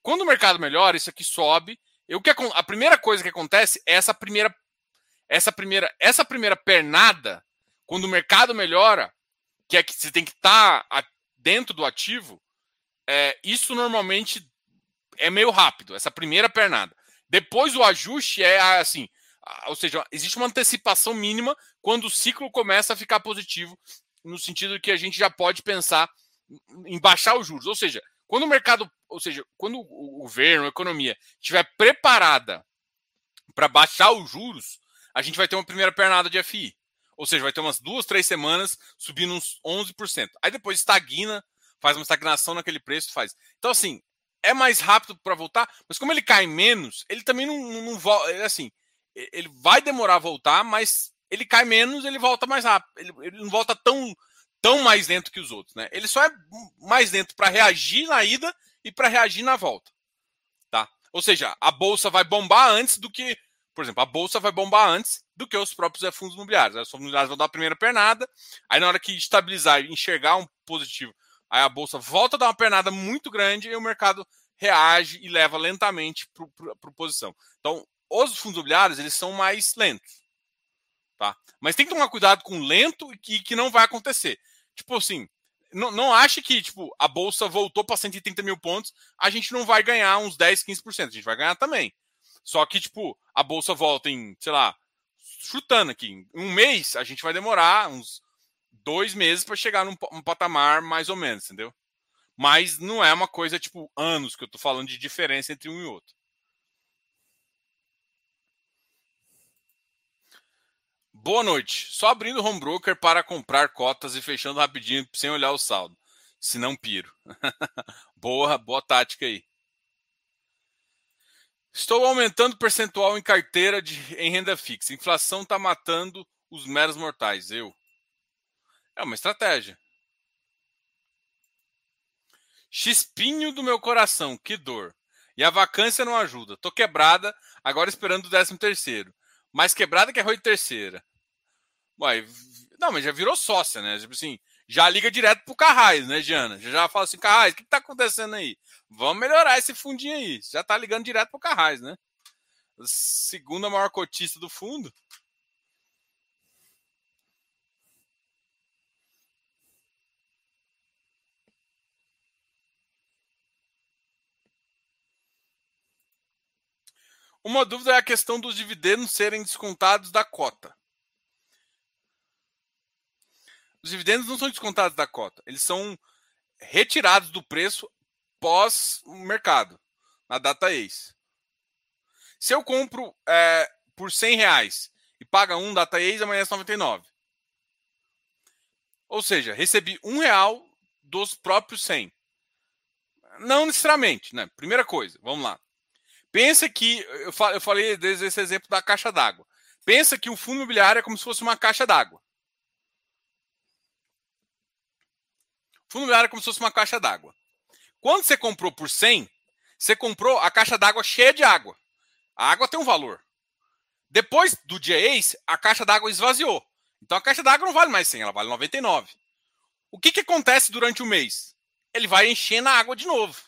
Quando o mercado melhora, isso aqui sobe. E o que a primeira coisa que acontece é essa primeira essa primeira essa primeira pernada quando o mercado melhora, que é que você tem que estar tá dentro do ativo, é, isso normalmente é meio rápido, essa primeira pernada. Depois o ajuste é assim, ou seja, existe uma antecipação mínima quando o ciclo começa a ficar positivo, no sentido que a gente já pode pensar em baixar os juros. Ou seja, quando o mercado, ou seja, quando o governo, a economia estiver preparada para baixar os juros, a gente vai ter uma primeira pernada de FI. Ou seja, vai ter umas duas, três semanas subindo uns 11%. Aí depois estagna, faz uma estagnação naquele preço, faz. Então, assim, é mais rápido para voltar, mas como ele cai menos, ele também não, não, volta. Assim, ele vai demorar a voltar, mas ele cai menos, ele volta mais rápido. Ele, ele não volta tão tão mais dentro que os outros, né? Ele só é mais dentro para reagir na ida e para reagir na volta, tá? Ou seja, a bolsa vai bombar antes do que, por exemplo, a bolsa vai bombar antes do que os próprios fundos imobiliários. Os fundos imobiliários vão dar a primeira pernada, aí na hora que estabilizar e enxergar um positivo, aí a bolsa volta a dar uma pernada muito grande e o mercado reage e leva lentamente para a posição. Então, os fundos imobiliários eles são mais lentos, tá? Mas tem que tomar cuidado com lento e que, que não vai acontecer tipo assim, não, não ache que tipo, a bolsa voltou para 130 mil pontos, a gente não vai ganhar uns 10, 15%. A gente vai ganhar também. Só que, tipo, a bolsa volta em, sei lá, chutando aqui, em um mês, a gente vai demorar uns dois meses para chegar num, num patamar mais ou menos, entendeu? Mas não é uma coisa, tipo, anos que eu tô falando de diferença entre um e outro. Boa noite. Só abrindo o home broker para comprar cotas e fechando rapidinho sem olhar o saldo. Se não piro. boa, boa tática aí. Estou aumentando o percentual em carteira de, em renda fixa. Inflação está matando os meros mortais. Eu. É uma estratégia. Chispinho do meu coração, que dor. E a vacância não ajuda. Tô quebrada, agora esperando o décimo terceiro. Mais quebrada que a Rui terceira. Uai, não, mas já virou sócia, né? Tipo assim, já liga direto pro Carrais, né? Já, já fala assim, Carrais, o que, que tá acontecendo aí? Vamos melhorar esse fundinho aí. Já tá ligando direto pro Carrais, né? segunda maior cotista do fundo. Uma dúvida é a questão dos dividendos serem descontados da cota. Os dividendos não são descontados da cota, eles são retirados do preço pós mercado, na data ex. Se eu compro é, por 100 reais e paga um data ex, amanhã é 99. Ou seja, recebi um real dos próprios 100. Não necessariamente, né? Primeira coisa, vamos lá. Pensa que, eu falei desde esse exemplo da caixa d'água. Pensa que o fundo imobiliário é como se fosse uma caixa d'água. Fundo imobiliário é como se fosse uma caixa d'água. Quando você comprou por 100, você comprou a caixa d'água cheia de água. A água tem um valor. Depois do dia ex, a caixa d'água esvaziou. Então a caixa d'água não vale mais 100, ela vale 99. O que, que acontece durante o mês? Ele vai enchendo a água de novo.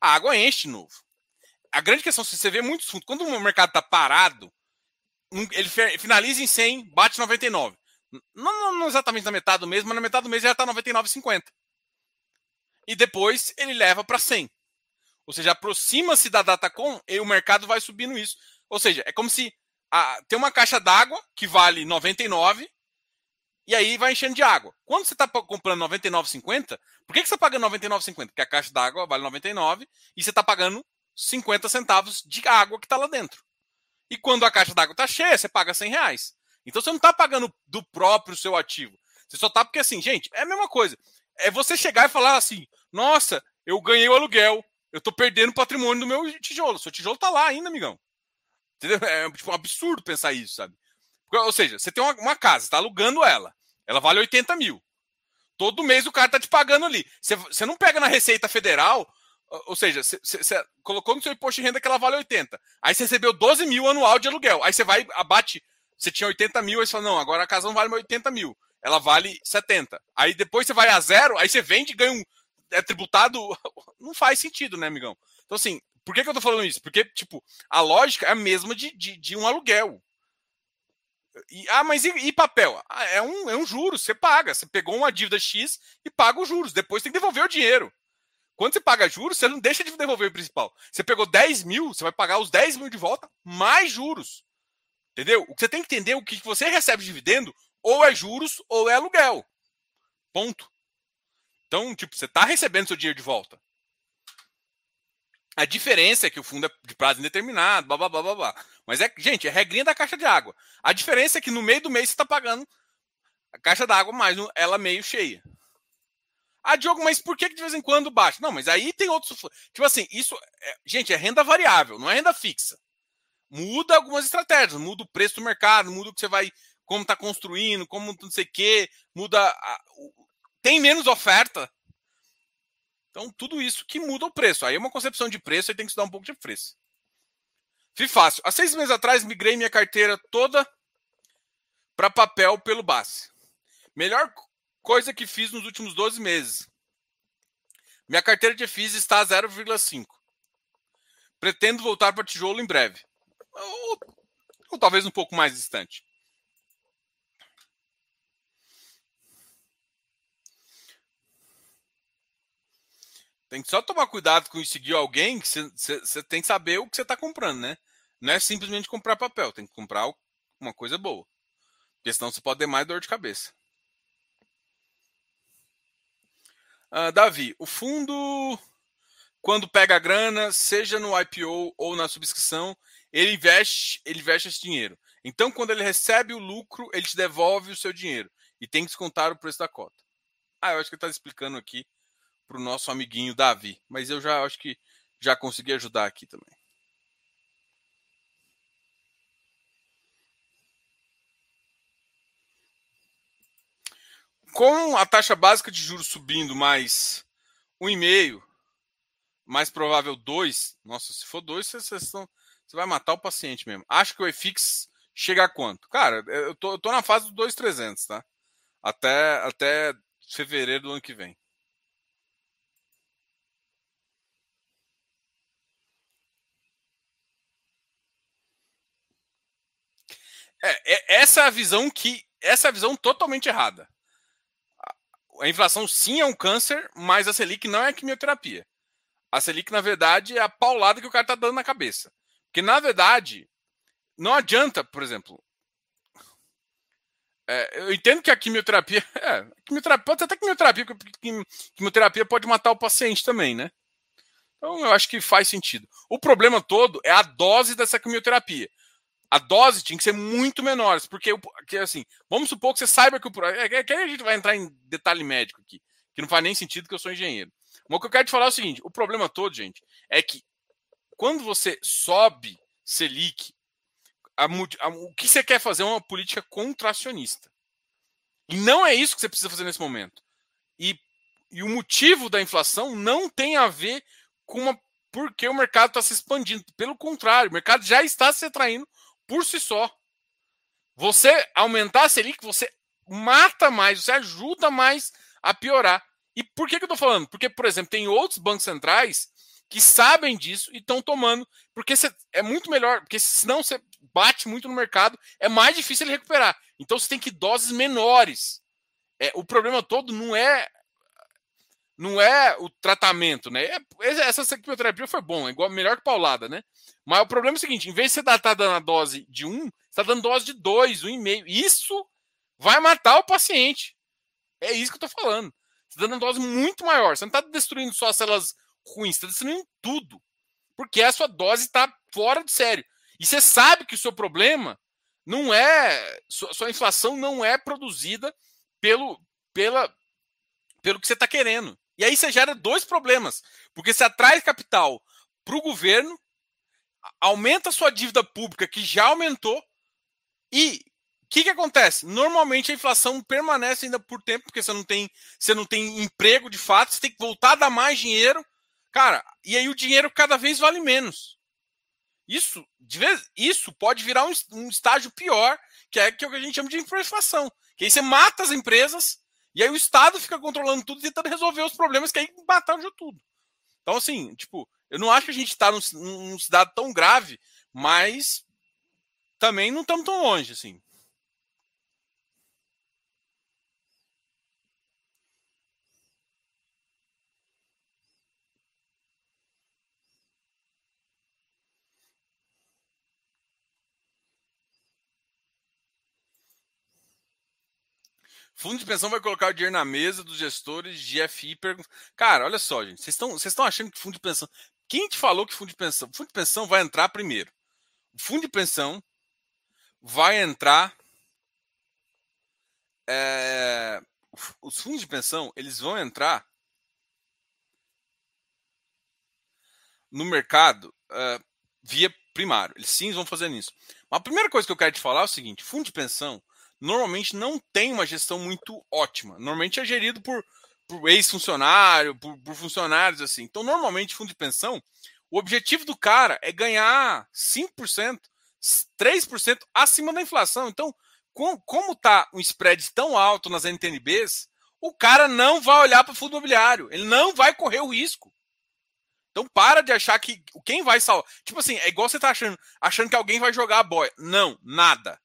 A água enche de novo a grande questão, se você vê muitos fundos, quando o mercado está parado, ele finaliza em 100, bate 99. Não, não, exatamente na metade do mês, mas na metade do mês já está 99,50. E depois ele leva para 100. Ou seja, aproxima-se da data com e o mercado vai subindo isso. Ou seja, é como se a, tem uma caixa d'água que vale 99 e aí vai enchendo de água. Quando você está comprando 99,50, por que, que você está pagando 99,50? Porque a caixa d'água vale 99 e você está pagando 50 centavos de água que está lá dentro. E quando a caixa d'água está cheia, você paga 100 reais. Então você não está pagando do próprio seu ativo. Você só está porque assim, gente, é a mesma coisa. É você chegar e falar assim: nossa, eu ganhei o aluguel, eu estou perdendo o patrimônio do meu tijolo. Seu tijolo está lá ainda, amigão. Entendeu? É tipo, um absurdo pensar isso, sabe? Ou seja, você tem uma, uma casa, está alugando ela. Ela vale 80 mil. Todo mês o cara tá te pagando ali. Você, você não pega na Receita Federal ou seja, você colocou no seu imposto de renda que ela vale 80. Aí você recebeu 12 mil anual de aluguel. Aí você vai, abate. Você tinha 80 mil, aí você fala, não, agora a casa não vale mais 80 mil. Ela vale 70. Aí depois você vai a zero, aí você vende e ganha um. É tributado. Não faz sentido, né, amigão? Então, assim, por que, que eu tô falando isso? Porque, tipo, a lógica é a mesma de, de, de um aluguel. E, ah, mas e, e papel? Ah, é, um, é um juros, você paga. Você pegou uma dívida X e paga os juros. Depois tem que devolver o dinheiro. Quando você paga juros, você não deixa de devolver o principal. Você pegou 10 mil, você vai pagar os 10 mil de volta, mais juros. Entendeu? O que você tem que entender é o que você recebe de dividendo, ou é juros ou é aluguel. Ponto. Então, tipo, você está recebendo seu dinheiro de volta. A diferença é que o fundo é de prazo indeterminado, blá blá blá blá blá. Mas é, gente, é regrinha da caixa de água. A diferença é que no meio do mês você está pagando a caixa d'água mais ela meio cheia. Ah, Diogo, mas por que de vez em quando baixa? Não, mas aí tem outros. Tipo assim, isso. É, gente, é renda variável, não é renda fixa. Muda algumas estratégias, muda o preço do mercado, muda o que você vai. Como está construindo, como não sei o quê, muda. A, tem menos oferta. Então, tudo isso que muda o preço. Aí é uma concepção de preço, aí tem que estudar um pouco de preço. Fui fácil. Há seis meses atrás, migrei minha carteira toda para papel pelo base. Melhor coisa que fiz nos últimos 12 meses. Minha carteira de FIIs está a 0,5. Pretendo voltar para tijolo em breve. Ou, ou talvez um pouco mais distante. Tem que só tomar cuidado com seguir alguém que você tem que saber o que você está comprando, né? Não é simplesmente comprar papel, tem que comprar uma coisa boa. Porque senão você pode ter mais dor de cabeça. Uh, Davi, o fundo, quando pega a grana, seja no IPO ou na subscrição, ele investe, ele investe esse dinheiro. Então, quando ele recebe o lucro, ele te devolve o seu dinheiro e tem que descontar o preço da cota. Ah, eu acho que ele está explicando aqui para o nosso amiguinho Davi, mas eu já acho que já consegui ajudar aqui também. com a taxa básica de juros subindo mais 1,5, mais provável 2, nossa, se for 2, você, você, você, vai matar o paciente mesmo. Acho que o EFIX chega a quanto? Cara, eu tô, eu tô na fase do 2,300, tá? Até, até fevereiro do ano que vem. É, é, essa é a visão que. Essa é a visão totalmente errada. A inflação sim é um câncer, mas a Selic não é quimioterapia. A Selic, na verdade, é a paulada que o cara está dando na cabeça. Porque, na verdade, não adianta, por exemplo. É, eu entendo que a quimioterapia. É, quimioterapia pode ser até quimioterapia, porque quimioterapia pode matar o paciente também, né? Então eu acho que faz sentido. O problema todo é a dose dessa quimioterapia. A dose tinha que ser muito menor, porque, porque assim, vamos supor que você saiba que o. É, é que a gente vai entrar em detalhe médico aqui, que não faz nem sentido que eu sou engenheiro. Mas o que eu quero te falar é o seguinte: o problema todo, gente, é que quando você sobe Selic, a, a, o que você quer fazer é uma política contracionista. E não é isso que você precisa fazer nesse momento. E, e o motivo da inflação não tem a ver com uma, porque o mercado está se expandindo. Pelo contrário, o mercado já está se atraindo por si só. Você aumentar a Selic, você mata mais, você ajuda mais a piorar. E por que, que eu estou falando? Porque, por exemplo, tem outros bancos centrais que sabem disso e estão tomando, porque cê, é muito melhor, porque senão você bate muito no mercado, é mais difícil ele recuperar. Então você tem que doses menores. É, o problema todo não é não é o tratamento, né? É, essa quimioterapia foi bom, é igual melhor que paulada, né? Mas o problema é o seguinte: em vez de você estar tá dando a dose de um, você está dando dose de dois, um e meio. Isso vai matar o paciente. É isso que eu estou falando. Você está dando dose muito maior. Você não está destruindo só as células ruins, você está destruindo tudo. Porque a sua dose está fora de sério. E você sabe que o seu problema não é. Sua, inflação não é produzida pelo, pela, pelo que você está querendo. E aí você gera dois problemas. Porque você atrai capital para o governo, aumenta a sua dívida pública, que já aumentou, e que, que acontece? Normalmente a inflação permanece ainda por tempo, porque você não tem, você não tem emprego de fato, você tem que voltar a dar mais dinheiro. Cara, e aí o dinheiro cada vez vale menos. Isso, vez, isso pode virar um, um estágio pior, que é, que é o que a gente chama de inflação. Que aí você mata as empresas e aí o Estado fica controlando tudo, tentando resolver os problemas que aí mataram de tudo. Então, assim, tipo, eu não acho que a gente está num, num cidade tão grave, mas também não estamos tão longe, assim. Fundo de pensão vai colocar o dinheiro na mesa dos gestores de FI. Cara, olha só, gente. Vocês estão, achando que fundo de pensão. Quem te falou que fundo de pensão? Fundo de pensão vai entrar primeiro. O fundo de pensão vai entrar. É, os fundos de pensão eles vão entrar no mercado uh, via primário. Eles sim vão fazer isso. Mas a primeira coisa que eu quero te falar é o seguinte: fundo de pensão normalmente não tem uma gestão muito ótima. Normalmente é gerido por, por ex-funcionário, por, por, funcionários assim. Então, normalmente, fundo de pensão, o objetivo do cara é ganhar 5%, 3% acima da inflação. Então, com, como está um spread tão alto nas NTNBs, o cara não vai olhar para o fundo imobiliário. Ele não vai correr o risco. Então para de achar que quem vai salvar. Tipo assim, é igual você tá achando, achando que alguém vai jogar a boia. Não, nada.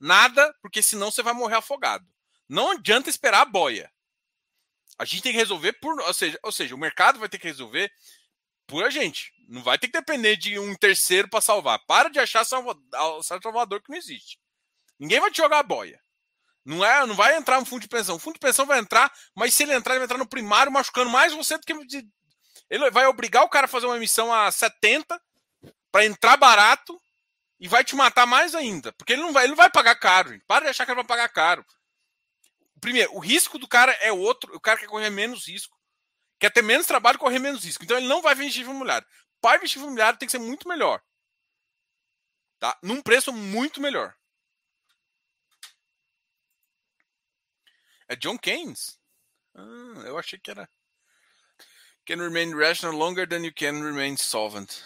Nada, porque senão você vai morrer afogado. Não adianta esperar a boia. A gente tem que resolver por. Ou seja, ou seja, o mercado vai ter que resolver por a gente. Não vai ter que depender de um terceiro para salvar. Para de achar salvador que não existe. Ninguém vai te jogar a boia. Não, é, não vai entrar um fundo de pensão. O fundo de pensão vai entrar, mas se ele entrar, ele vai entrar no primário machucando mais você do que. Ele vai obrigar o cara a fazer uma emissão a 70 para entrar barato e vai te matar mais ainda. Porque ele não vai, ele não vai pagar caro. Gente. Para de achar que ele vai pagar caro. Primeiro, o risco do cara é outro. O cara quer correr menos risco. Quer ter menos trabalho correr menos risco. Então ele não vai em imobiliário. Para investir imobiliário tem que ser muito melhor. Tá? Num preço muito melhor. É John Keynes? Ah, eu achei que era. Can remain rational longer than you can remain solvent.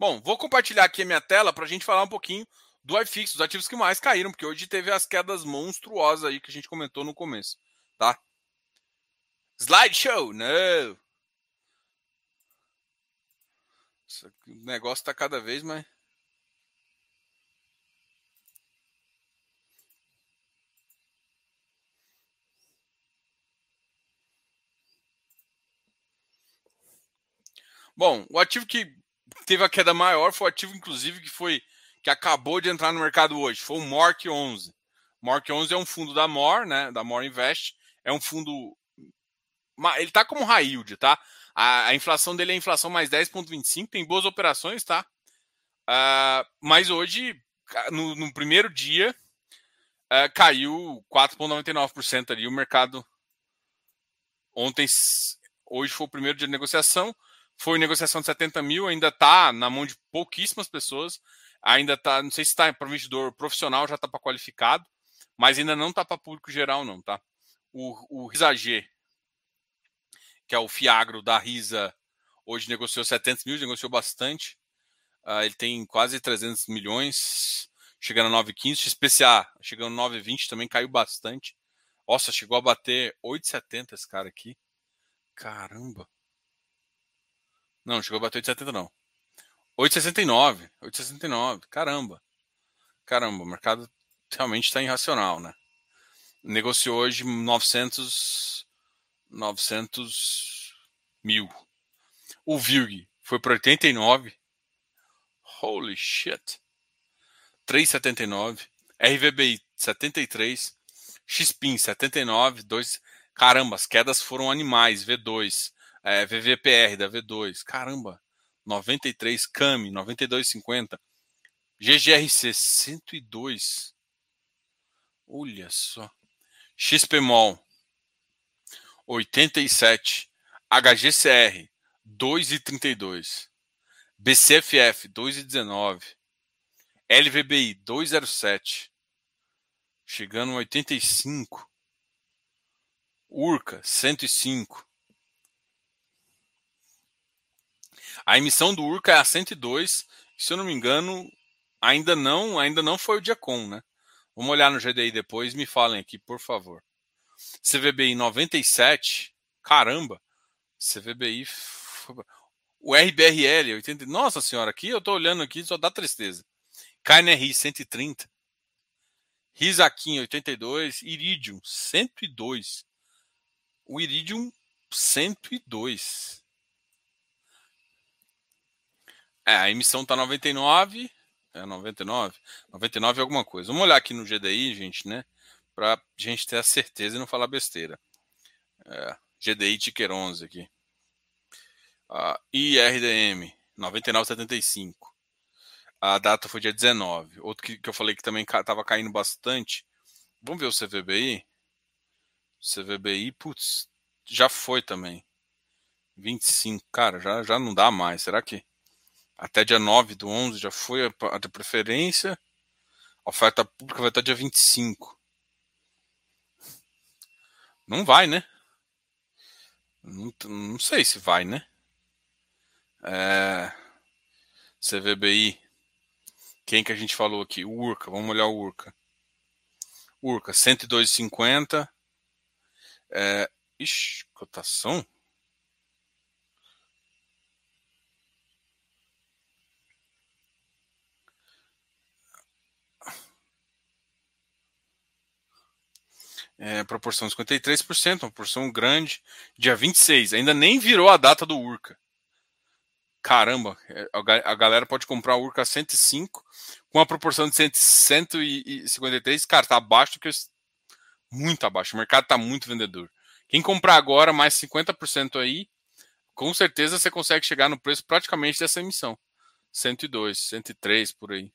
Bom, vou compartilhar aqui a minha tela para a gente falar um pouquinho do iFix, dos ativos que mais caíram, porque hoje teve as quedas monstruosas aí que a gente comentou no começo, tá? Slideshow, não. O negócio está cada vez mais. Bom, o ativo que teve a queda maior foi o ativo, inclusive, que foi que acabou de entrar no mercado hoje. Foi o MORC 11. MORC 11 é um fundo da MOR, né? Da MOR Invest. É um fundo. Ele está como high yield, tá? A, a, inflação dele é inflação mais 10,25. Tem boas operações, tá? Uh, mas hoje, no, no primeiro dia, uh, caiu 4,99% ali. O mercado. Ontem, hoje foi o primeiro dia de negociação. Foi negociação de 70 mil, ainda está na mão de pouquíssimas pessoas. Ainda está, não sei se está para investidor profissional, já está para qualificado, mas ainda não está para público geral, não, tá? O, o que é o Fiagro da Risa, hoje negociou 70 mil, negociou bastante. Uh, ele tem quase 300 milhões, chegando a 9,15. XPCA, chegando a 9,20, também caiu bastante. Nossa, chegou a bater 8,70 esse cara aqui. Caramba. Não, chegou a bater 8,70 não. 8,69. 8,69. Caramba. Caramba, o mercado realmente está irracional, né? Negociou hoje 900, 900 mil. O VIRG foi para 89. Holy shit. 3,79. RVBI 73. XPIN 79. 2. Caramba, as quedas foram animais. V2 é, VVPR da V2, caramba, 93 CAMI, 92,50. GGRC 102. Olha só. XPMOL 87. HGCR 2,32. BCFF 2,19. LVBI 207. Chegando a 85. URCA 105. A emissão do Urca é a 102, se eu não me engano, ainda não, ainda não foi o Diacon, né? Vamos olhar no GDI depois, me falem aqui, por favor. CVBI 97, caramba. CVBI o RBRL 80, nossa senhora, aqui eu tô olhando aqui, só dá tristeza. KNRI 130. Risaquim 82, Iridium 102. O Iridium 102. É, a emissão tá 99. É 99? 99 é alguma coisa. Vamos olhar aqui no GDI, gente, né? Pra gente ter a certeza e não falar besteira. É, GDI Ticker 11 aqui. Uh, IRDM 99,75. A data foi dia 19. Outro que, que eu falei que também estava caindo bastante. Vamos ver o CVBI? CVBI, putz, já foi também. 25. Cara, já, já não dá mais. Será que até dia 9 do 11 já foi a, de preferência. A oferta pública vai estar dia 25. Não vai, né? Não, não sei se vai, né? É, CVBI. Quem que a gente falou aqui? O Urca. Vamos olhar o Urca. Urca, 102,50. É, ixi, cotação? É, proporção 53%, uma proporção grande. Dia 26, ainda nem virou a data do Urca. Caramba, é, a galera pode comprar o Urca 105 com a proporção de 153. Cara, tá abaixo do que. Muito abaixo. O mercado tá muito vendedor. Quem comprar agora, mais 50% aí, com certeza você consegue chegar no preço praticamente dessa emissão. 102, 103 por aí.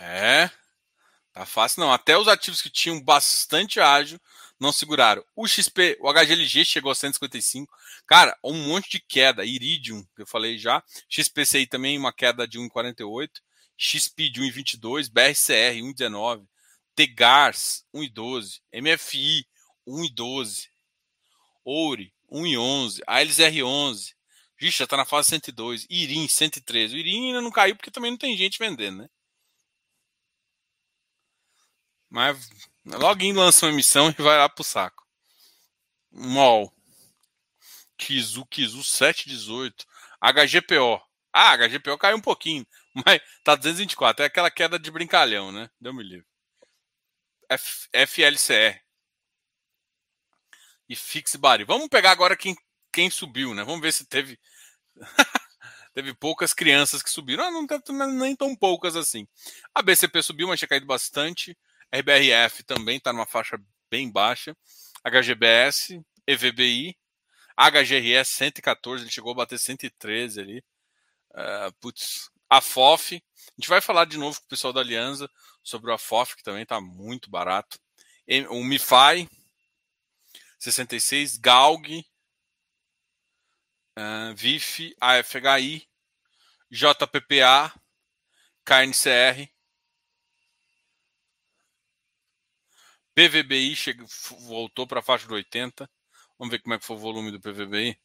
É. Tá fácil não. Até os ativos que tinham bastante ágio não seguraram. O XP, o HGLG chegou a 155. Cara, um monte de queda. Iridium, que eu falei já. XPCI também uma queda de 1,48. XP de 1,22. BRCR 1,19. Tegars 1,12. MFI 1,12. Ouri 1,11. ALSR 11. Vixe, já tá na fase 102. Irim 113. O Irim ainda não caiu porque também não tem gente vendendo, né? Mas logo lança uma emissão e vai lá pro saco. MOL. Kizu, Kizu 718. HGPO. Ah, HGPO caiu um pouquinho, mas tá 224. É aquela queda de brincalhão, né? Deu me livre. F, FLCR. E Fixbari. Vamos pegar agora quem, quem subiu, né? Vamos ver se teve. teve poucas crianças que subiram. Ah, não teve nem tão poucas assim. A BCP subiu, mas tinha caído bastante. RBRF também está numa faixa bem baixa. HGBS, EVBI, HGRS 114, ele chegou a bater 113 ali. Uh, putz, a FOF, a gente vai falar de novo com o pessoal da Aliança sobre a FOF, que também está muito barato. O MiFi, 66, Galg, uh, VIF, AFHI, JPPA, KNCR, PVBI chegou, voltou para a faixa de 80. Vamos ver como é que foi o volume do PVBI.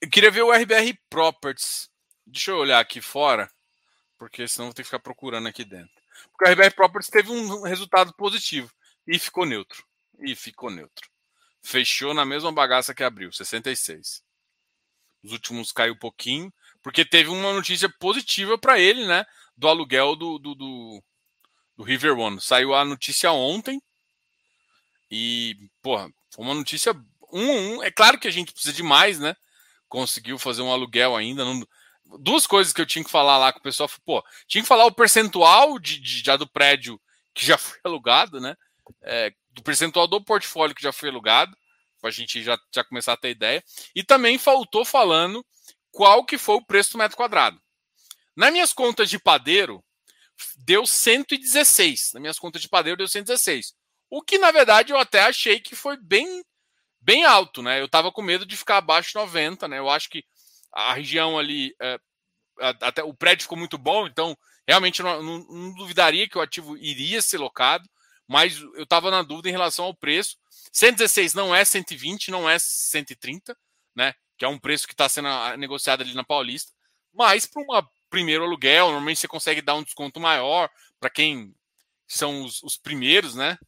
Eu queria ver o RBR Properties. Deixa eu olhar aqui fora, porque senão vou ter que ficar procurando aqui dentro. Porque o RBR Properties teve um resultado positivo e ficou neutro. E ficou neutro. Fechou na mesma bagaça que abriu, 66. Os últimos caiu um pouquinho, porque teve uma notícia positiva para ele, né? Do aluguel do, do, do, do River One. Saiu a notícia ontem. E, porra, foi uma notícia um um. É claro que a gente precisa de mais, né? Conseguiu fazer um aluguel ainda. Não... Duas coisas que eu tinha que falar lá com o pessoal. Pô, tinha que falar o percentual de, de já do prédio que já foi alugado, né? É, do percentual do portfólio que já foi alugado, para a gente já, já começar a ter ideia. E também faltou falando qual que foi o preço do metro quadrado. Nas minhas contas de padeiro, deu 116. Nas minhas contas de padeiro, deu 116. O que, na verdade, eu até achei que foi bem, bem alto, né? Eu estava com medo de ficar abaixo de 90, né? Eu acho que a região ali, é, até o prédio ficou muito bom, então realmente não, não, não, duvidaria que o ativo iria ser locado, mas eu estava na dúvida em relação ao preço. 116 não é 120, não é 130, né? Que é um preço que está sendo ah, negociado ali na Paulista, mas para uma primeiro aluguel, normalmente você consegue dar um desconto maior para quem são os, os, primeiros, né?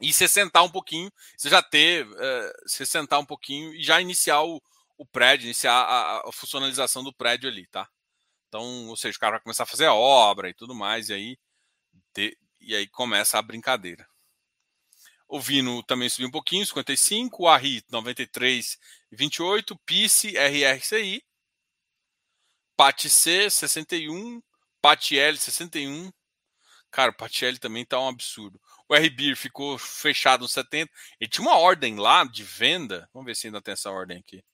E você sentar um pouquinho, você já ter, uh, você sentar um pouquinho e já iniciar o, o prédio, iniciar a, a, funcionalização do prédio ali, tá? Então, ou seja, o cara vai começar a fazer a obra e tudo mais, e aí, de, e aí começa a brincadeira. O Vino também subiu um pouquinho, 55, o Arri 93, 28, PICE, RRCI, Pati C, 61. Pati L, 61. Cara, o Pati L também tá um absurdo. O RBIR ficou fechado no 70. Ele tinha uma ordem lá de venda. Vamos ver se ainda tem essa ordem aqui.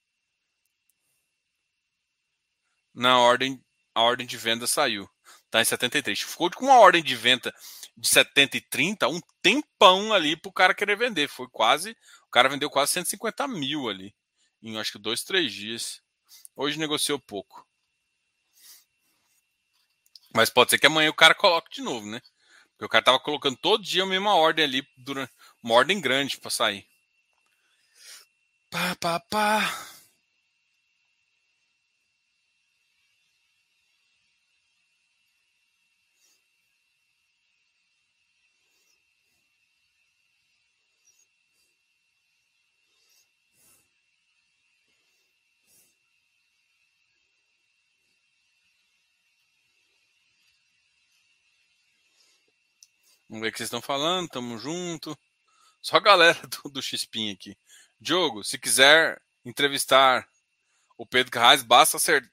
Na ordem, a ordem de venda saiu. Tá em 73. Ficou com uma ordem de venda de 70 e 30, um tempão ali pro cara querer vender. Foi quase. O cara vendeu quase 150 mil ali. Em acho que dois, três dias. Hoje negociou pouco. Mas pode ser que amanhã o cara coloque de novo, né? Porque o cara tava colocando todo dia a mesma ordem ali, durante, uma ordem grande para sair. Pá, pá, pá. Vamos ver o que vocês estão falando, tamo junto. Só a galera do, do Xpin aqui. Diogo, se quiser entrevistar o Pedro Carrais, basta acertar,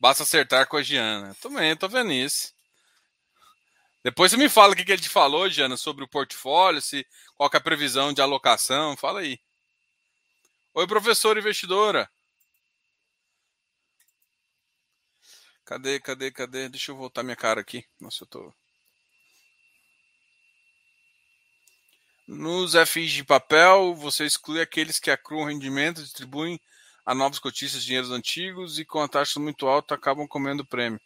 basta acertar com a Giana. Também, tô vendo isso. Depois você me fala o que, que ele te falou, Giana, sobre o portfólio, se, qual é a previsão de alocação. Fala aí. Oi, professor investidora. Cadê, cadê, cadê? Deixa eu voltar minha cara aqui. Nossa, eu tô. Nos FIs de papel, você exclui aqueles que acruam rendimento, distribuem a novos cotistas dinheiros antigos e com a taxa muito alta acabam comendo prêmio.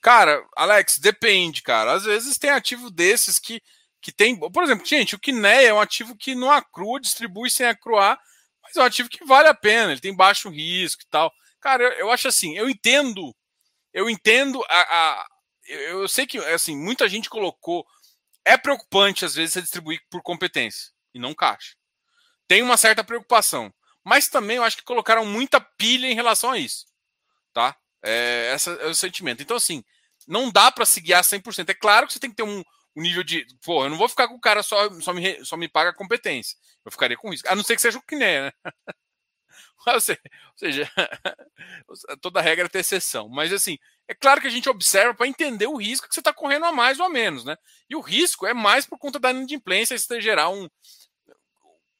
Cara, Alex, depende, cara. Às vezes tem ativo desses que, que tem. Por exemplo, gente, o Kiné é um ativo que não acrua, distribui sem acruar, mas é um ativo que vale a pena, ele tem baixo risco e tal. Cara, eu, eu acho assim, eu entendo, eu entendo a, a. eu sei que assim, muita gente colocou é preocupante, às vezes, você distribuir por competência e não caixa. Tem uma certa preocupação. mas também eu acho que colocaram muita pilha em relação a isso. Tá? É, esse é o sentimento. Então, assim, não dá para se guiar 100%. É claro que você tem que ter um, um, nível de. Pô, eu não vou ficar com o cara só, só, me, só me paga competência. Eu ficaria com isso. A não ser que seja o Kiné, né? ou seja, toda regra tem exceção. Mas, assim, é claro que a gente observa para entender o risco que você está correndo a mais ou a menos, né? E o risco é mais por conta da inadimplência, se gerar um,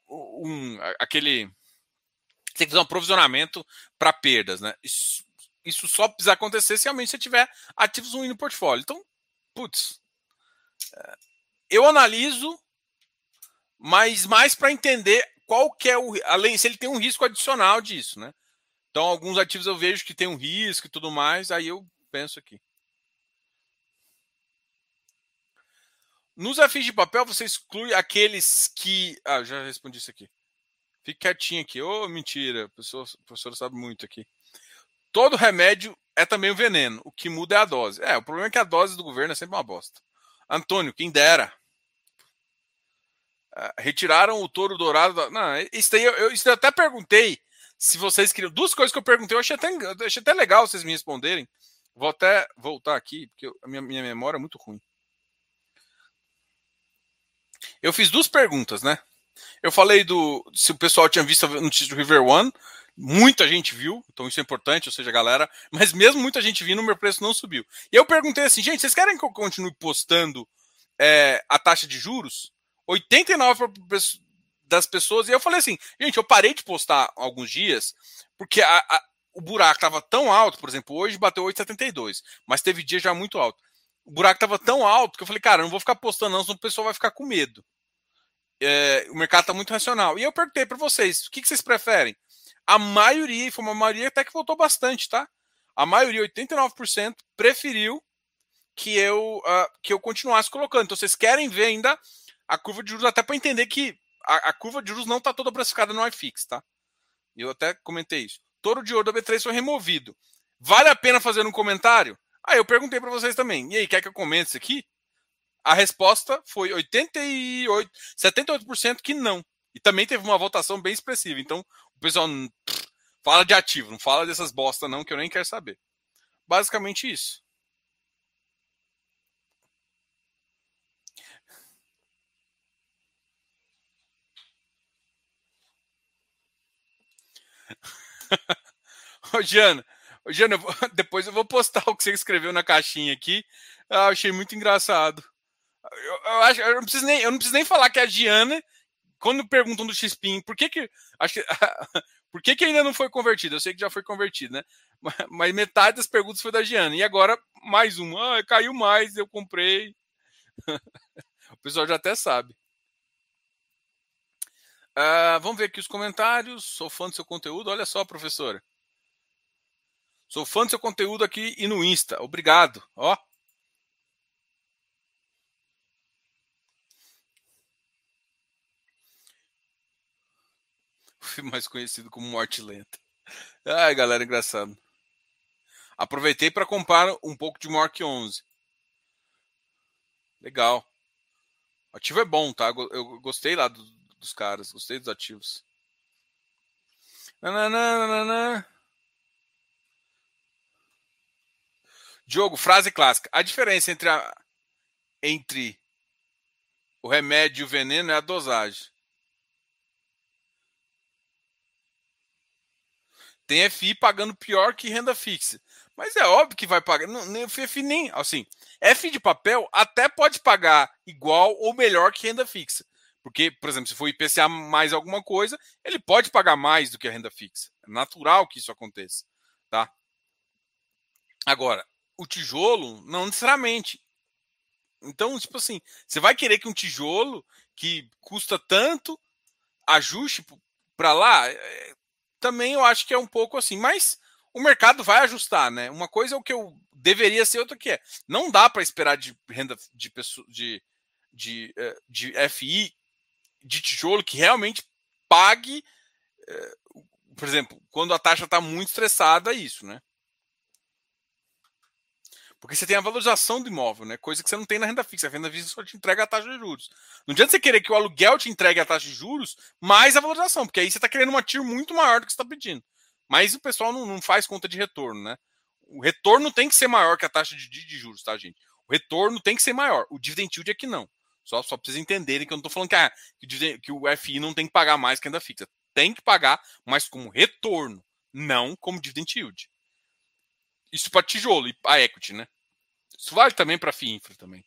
um aquele tem que fazer um provisionamento para perdas, né? Isso, isso, só precisa acontecer se realmente você tiver ativos ruins no portfólio. Então, putz, é, eu analiso, mas mais para entender qual que é o além se ele tem um risco adicional disso, né? Então, alguns ativos eu vejo que tem um risco e tudo mais, aí eu penso aqui. Nos FIs de papel, você exclui aqueles que. Ah, já respondi isso aqui. Fique quietinho aqui. Ô, oh, mentira. O professor, o professor sabe muito aqui. Todo remédio é também um veneno. O que muda é a dose. É, o problema é que a dose do governo é sempre uma bosta. Antônio, quem dera. Uh, retiraram o touro dourado. Da... Não, isso daí eu, eu, isso daí eu até perguntei se vocês queriam. Duas coisas que eu perguntei, eu achei até, eu achei até legal vocês me responderem. Vou até voltar aqui, porque a minha, minha memória é muito ruim. Eu fiz duas perguntas, né? Eu falei do se o pessoal tinha visto a notícia do River One. Muita gente viu, então isso é importante, ou seja, galera. Mas mesmo muita gente vindo, o meu preço não subiu. E eu perguntei assim, gente, vocês querem que eu continue postando é, a taxa de juros? 89% das pessoas. E eu falei assim, gente, eu parei de postar alguns dias, porque a, o buraco estava tão alto, por exemplo, hoje bateu 8,72, mas teve dia já muito alto. O buraco estava tão alto que eu falei, cara, eu não vou ficar postando, não, senão o pessoal vai ficar com medo. É, o mercado está muito racional. E eu perguntei para vocês, o que, que, vocês preferem? A maioria, foi uma maioria até que voltou bastante, tá? A maioria, 89%, preferiu que eu, uh, que eu continuasse colocando. Então, vocês querem ver ainda a curva de juros, até para entender que a, a, curva de juros não está toda precificada no iFix, tá? Eu até comentei isso. Touro de ouro da B3 foi removido. Vale a pena fazer um comentário? Aí eu perguntei para vocês também. E aí, quer que eu comente isso aqui? A resposta foi 88, 78% que não. E também teve uma votação bem expressiva. Então, o pessoal pff, fala de ativo, não fala dessas bosta não, que eu nem quero saber. Basicamente isso. Ô, Giana, ô, Giana, depois eu vou postar o que você escreveu na caixinha aqui. Ah, achei muito engraçado. Eu, eu, acho, eu, não preciso nem, eu não preciso nem falar que a Giana, quando perguntam do Xpin, por que que, acho que por que que ainda não foi convertido? Eu sei que já foi convertido, né? Mas, mas metade das perguntas foi da Giana. E agora mais uma. Ah, caiu mais, eu comprei. o pessoal já até sabe. Uh, vamos ver aqui os comentários. Sou fã do seu conteúdo. Olha só, professora. Sou fã do seu conteúdo aqui e no Insta. Obrigado. Ó. mais conhecido como Morte Lenta. Ai, galera, engraçado. Aproveitei para comprar um pouco de Mork 11. Legal. O ativo é bom, tá? Eu gostei lá do, dos caras, gostei dos ativos. Nananana. Diogo, frase clássica. A diferença entre, a, entre o remédio e o veneno é a dosagem. Tem FI pagando pior que renda fixa. Mas é óbvio que vai pagar. Não, nem, FI nem. Assim, FI de papel até pode pagar igual ou melhor que renda fixa. Porque, por exemplo, se for IPCA mais alguma coisa, ele pode pagar mais do que a renda fixa. É natural que isso aconteça. Tá? Agora, o tijolo, não necessariamente. Então, tipo assim, você vai querer que um tijolo que custa tanto ajuste para lá? É, também eu acho que é um pouco assim, mas o mercado vai ajustar, né? Uma coisa é o que eu deveria ser, outra que é. Não dá para esperar de renda de pessoa de, de, eh, de FI de tijolo que realmente pague, eh, por exemplo, quando a taxa está muito estressada, isso, né? Porque você tem a valorização do imóvel, né? Coisa que você não tem na renda fixa. A renda fixa só te entrega a taxa de juros. Não adianta você querer que o aluguel te entregue a taxa de juros mais a valorização, porque aí você está querendo uma TIR muito maior do que você está pedindo. Mas o pessoal não, não, faz conta de retorno, né? O retorno tem que ser maior que a taxa de, de, de juros, tá, gente? O retorno tem que ser maior. O dividend yield é que não. Só, só precisa entenderem que eu não estou falando que, ah, que, o FI não tem que pagar mais que renda fixa. Tem que pagar, mas como retorno, não como dividend yield. Isso para tijolo e a equity, né? Isso vale também para FI Infra também.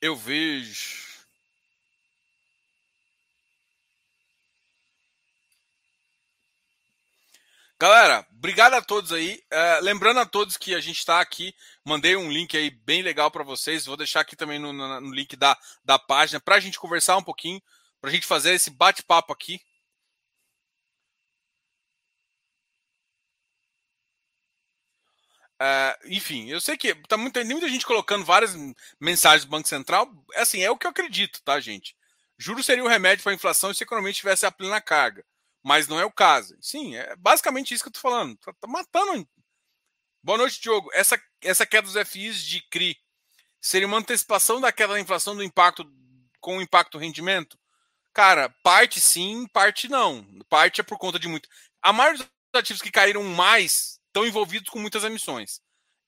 Eu vejo Galera, obrigado a todos aí. É, lembrando a todos que a gente está aqui, mandei um link aí bem legal para vocês. Vou deixar aqui também no, no, no link da, da página para a gente conversar um pouquinho, para a gente fazer esse bate-papo aqui. É, enfim, eu sei que tá muita, muita gente colocando várias mensagens do Banco Central. Assim, é o que eu acredito, tá, gente? Juros seria o remédio para a inflação se a economia tivesse a plena carga mas não é o caso. Sim, é basicamente isso que eu tô falando. Tá, tá matando. Boa noite, Diogo. Essa, essa queda dos FIs de CRI seria uma antecipação da queda da inflação do impacto com o impacto do rendimento? Cara, parte sim, parte não. Parte é por conta de muito. A maioria dos ativos que caíram mais estão envolvidos com muitas emissões.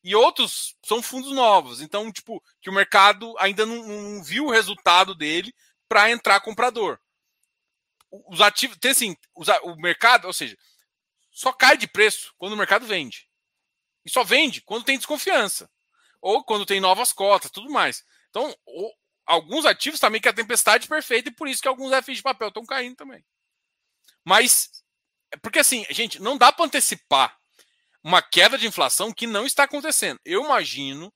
E outros são fundos novos. Então, tipo, que o mercado ainda não, não viu o resultado dele para entrar comprador os ativos. Tem assim, o mercado, ou seja, só cai de preço quando o mercado vende. E só vende quando tem desconfiança. Ou quando tem novas cotas, tudo mais. Então, o, alguns ativos também que a tempestade perfeita, e por isso que alguns FIs de papel estão caindo também. Mas, porque assim, gente, não dá para antecipar uma queda de inflação que não está acontecendo. Eu imagino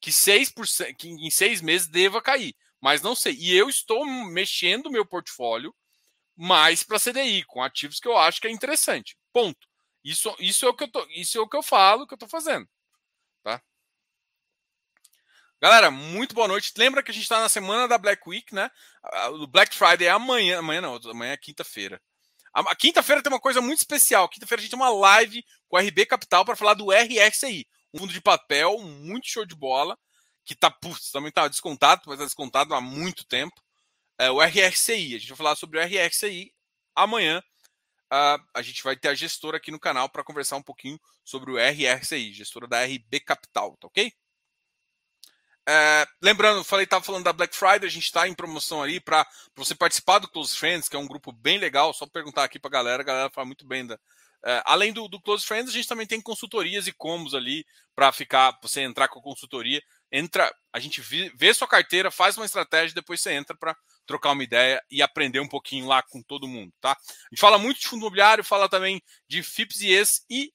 que, 6%, que em seis meses deva cair, mas não sei. E eu estou mexendo meu portfólio mais para CDI, com ativos que eu acho que é interessante. Ponto. Isso, isso, é, o que eu tô, isso é o que eu falo, que eu estou fazendo. Tá? Galera, muito boa noite. Lembra que a gente está na semana da Black Week, né? O Black Friday é amanhã. Amanhã não, amanhã é quinta-feira. A, quinta-feira tem uma coisa muito especial. Quinta-feira a gente tem uma live com a RB Capital para falar do RXI, um fundo de papel muito show de bola, que tá, putz, também tá descontado, mas tá descontado há muito tempo é, o RXCI. A gente vai falar sobre o RXCI amanhã. Uh, a gente vai ter a gestora aqui no canal para conversar um pouquinho sobre o RRCI, gestora da RB Capital, tá ok? É, lembrando, falei, estava falando da Black Friday, a gente está em promoção ali para você participar do Close Friends, que é um grupo bem legal. Só perguntar aqui para a galera, a galera fala muito bem da. É, além do, do Close Friends, a gente também tem consultorias e combos ali para ficar, você entrar com a consultoria. Entra, a gente vê, vê sua carteira, faz uma estratégia, depois você entra para trocar uma ideia e aprender um pouquinho lá com todo mundo, tá? A gente fala muito de fundo imobiliário, fala também de FIPS e ES e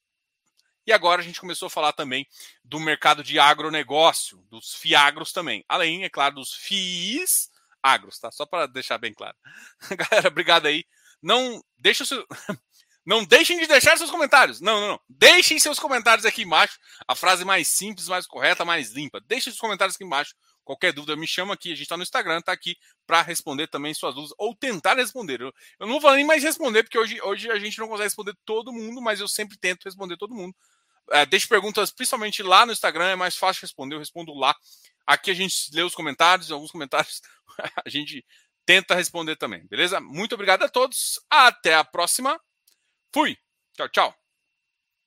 e agora a gente começou a falar também do mercado de agronegócio, dos FIAGROS também. Além, é claro, dos FIIs agros, tá? Só para deixar bem claro. Galera, obrigado aí. Não deixa o seu... Não deixem de deixar seus comentários. Não, não, não. Deixem seus comentários aqui embaixo. A frase mais simples, mais correta, mais limpa. Deixem seus comentários aqui embaixo. Qualquer dúvida, me chama aqui. A gente está no Instagram, está aqui para responder também suas dúvidas ou tentar responder. Eu, eu, não vou nem mais responder, porque hoje, hoje a gente não consegue responder todo mundo, mas eu sempre tento responder todo mundo. É, deixe perguntas, principalmente lá no Instagram, é mais fácil responder, eu respondo lá. Aqui a gente lê os comentários, alguns comentários a gente tenta responder também, beleza? Muito obrigado a todos, até a próxima. Fui! Tchau, tchau!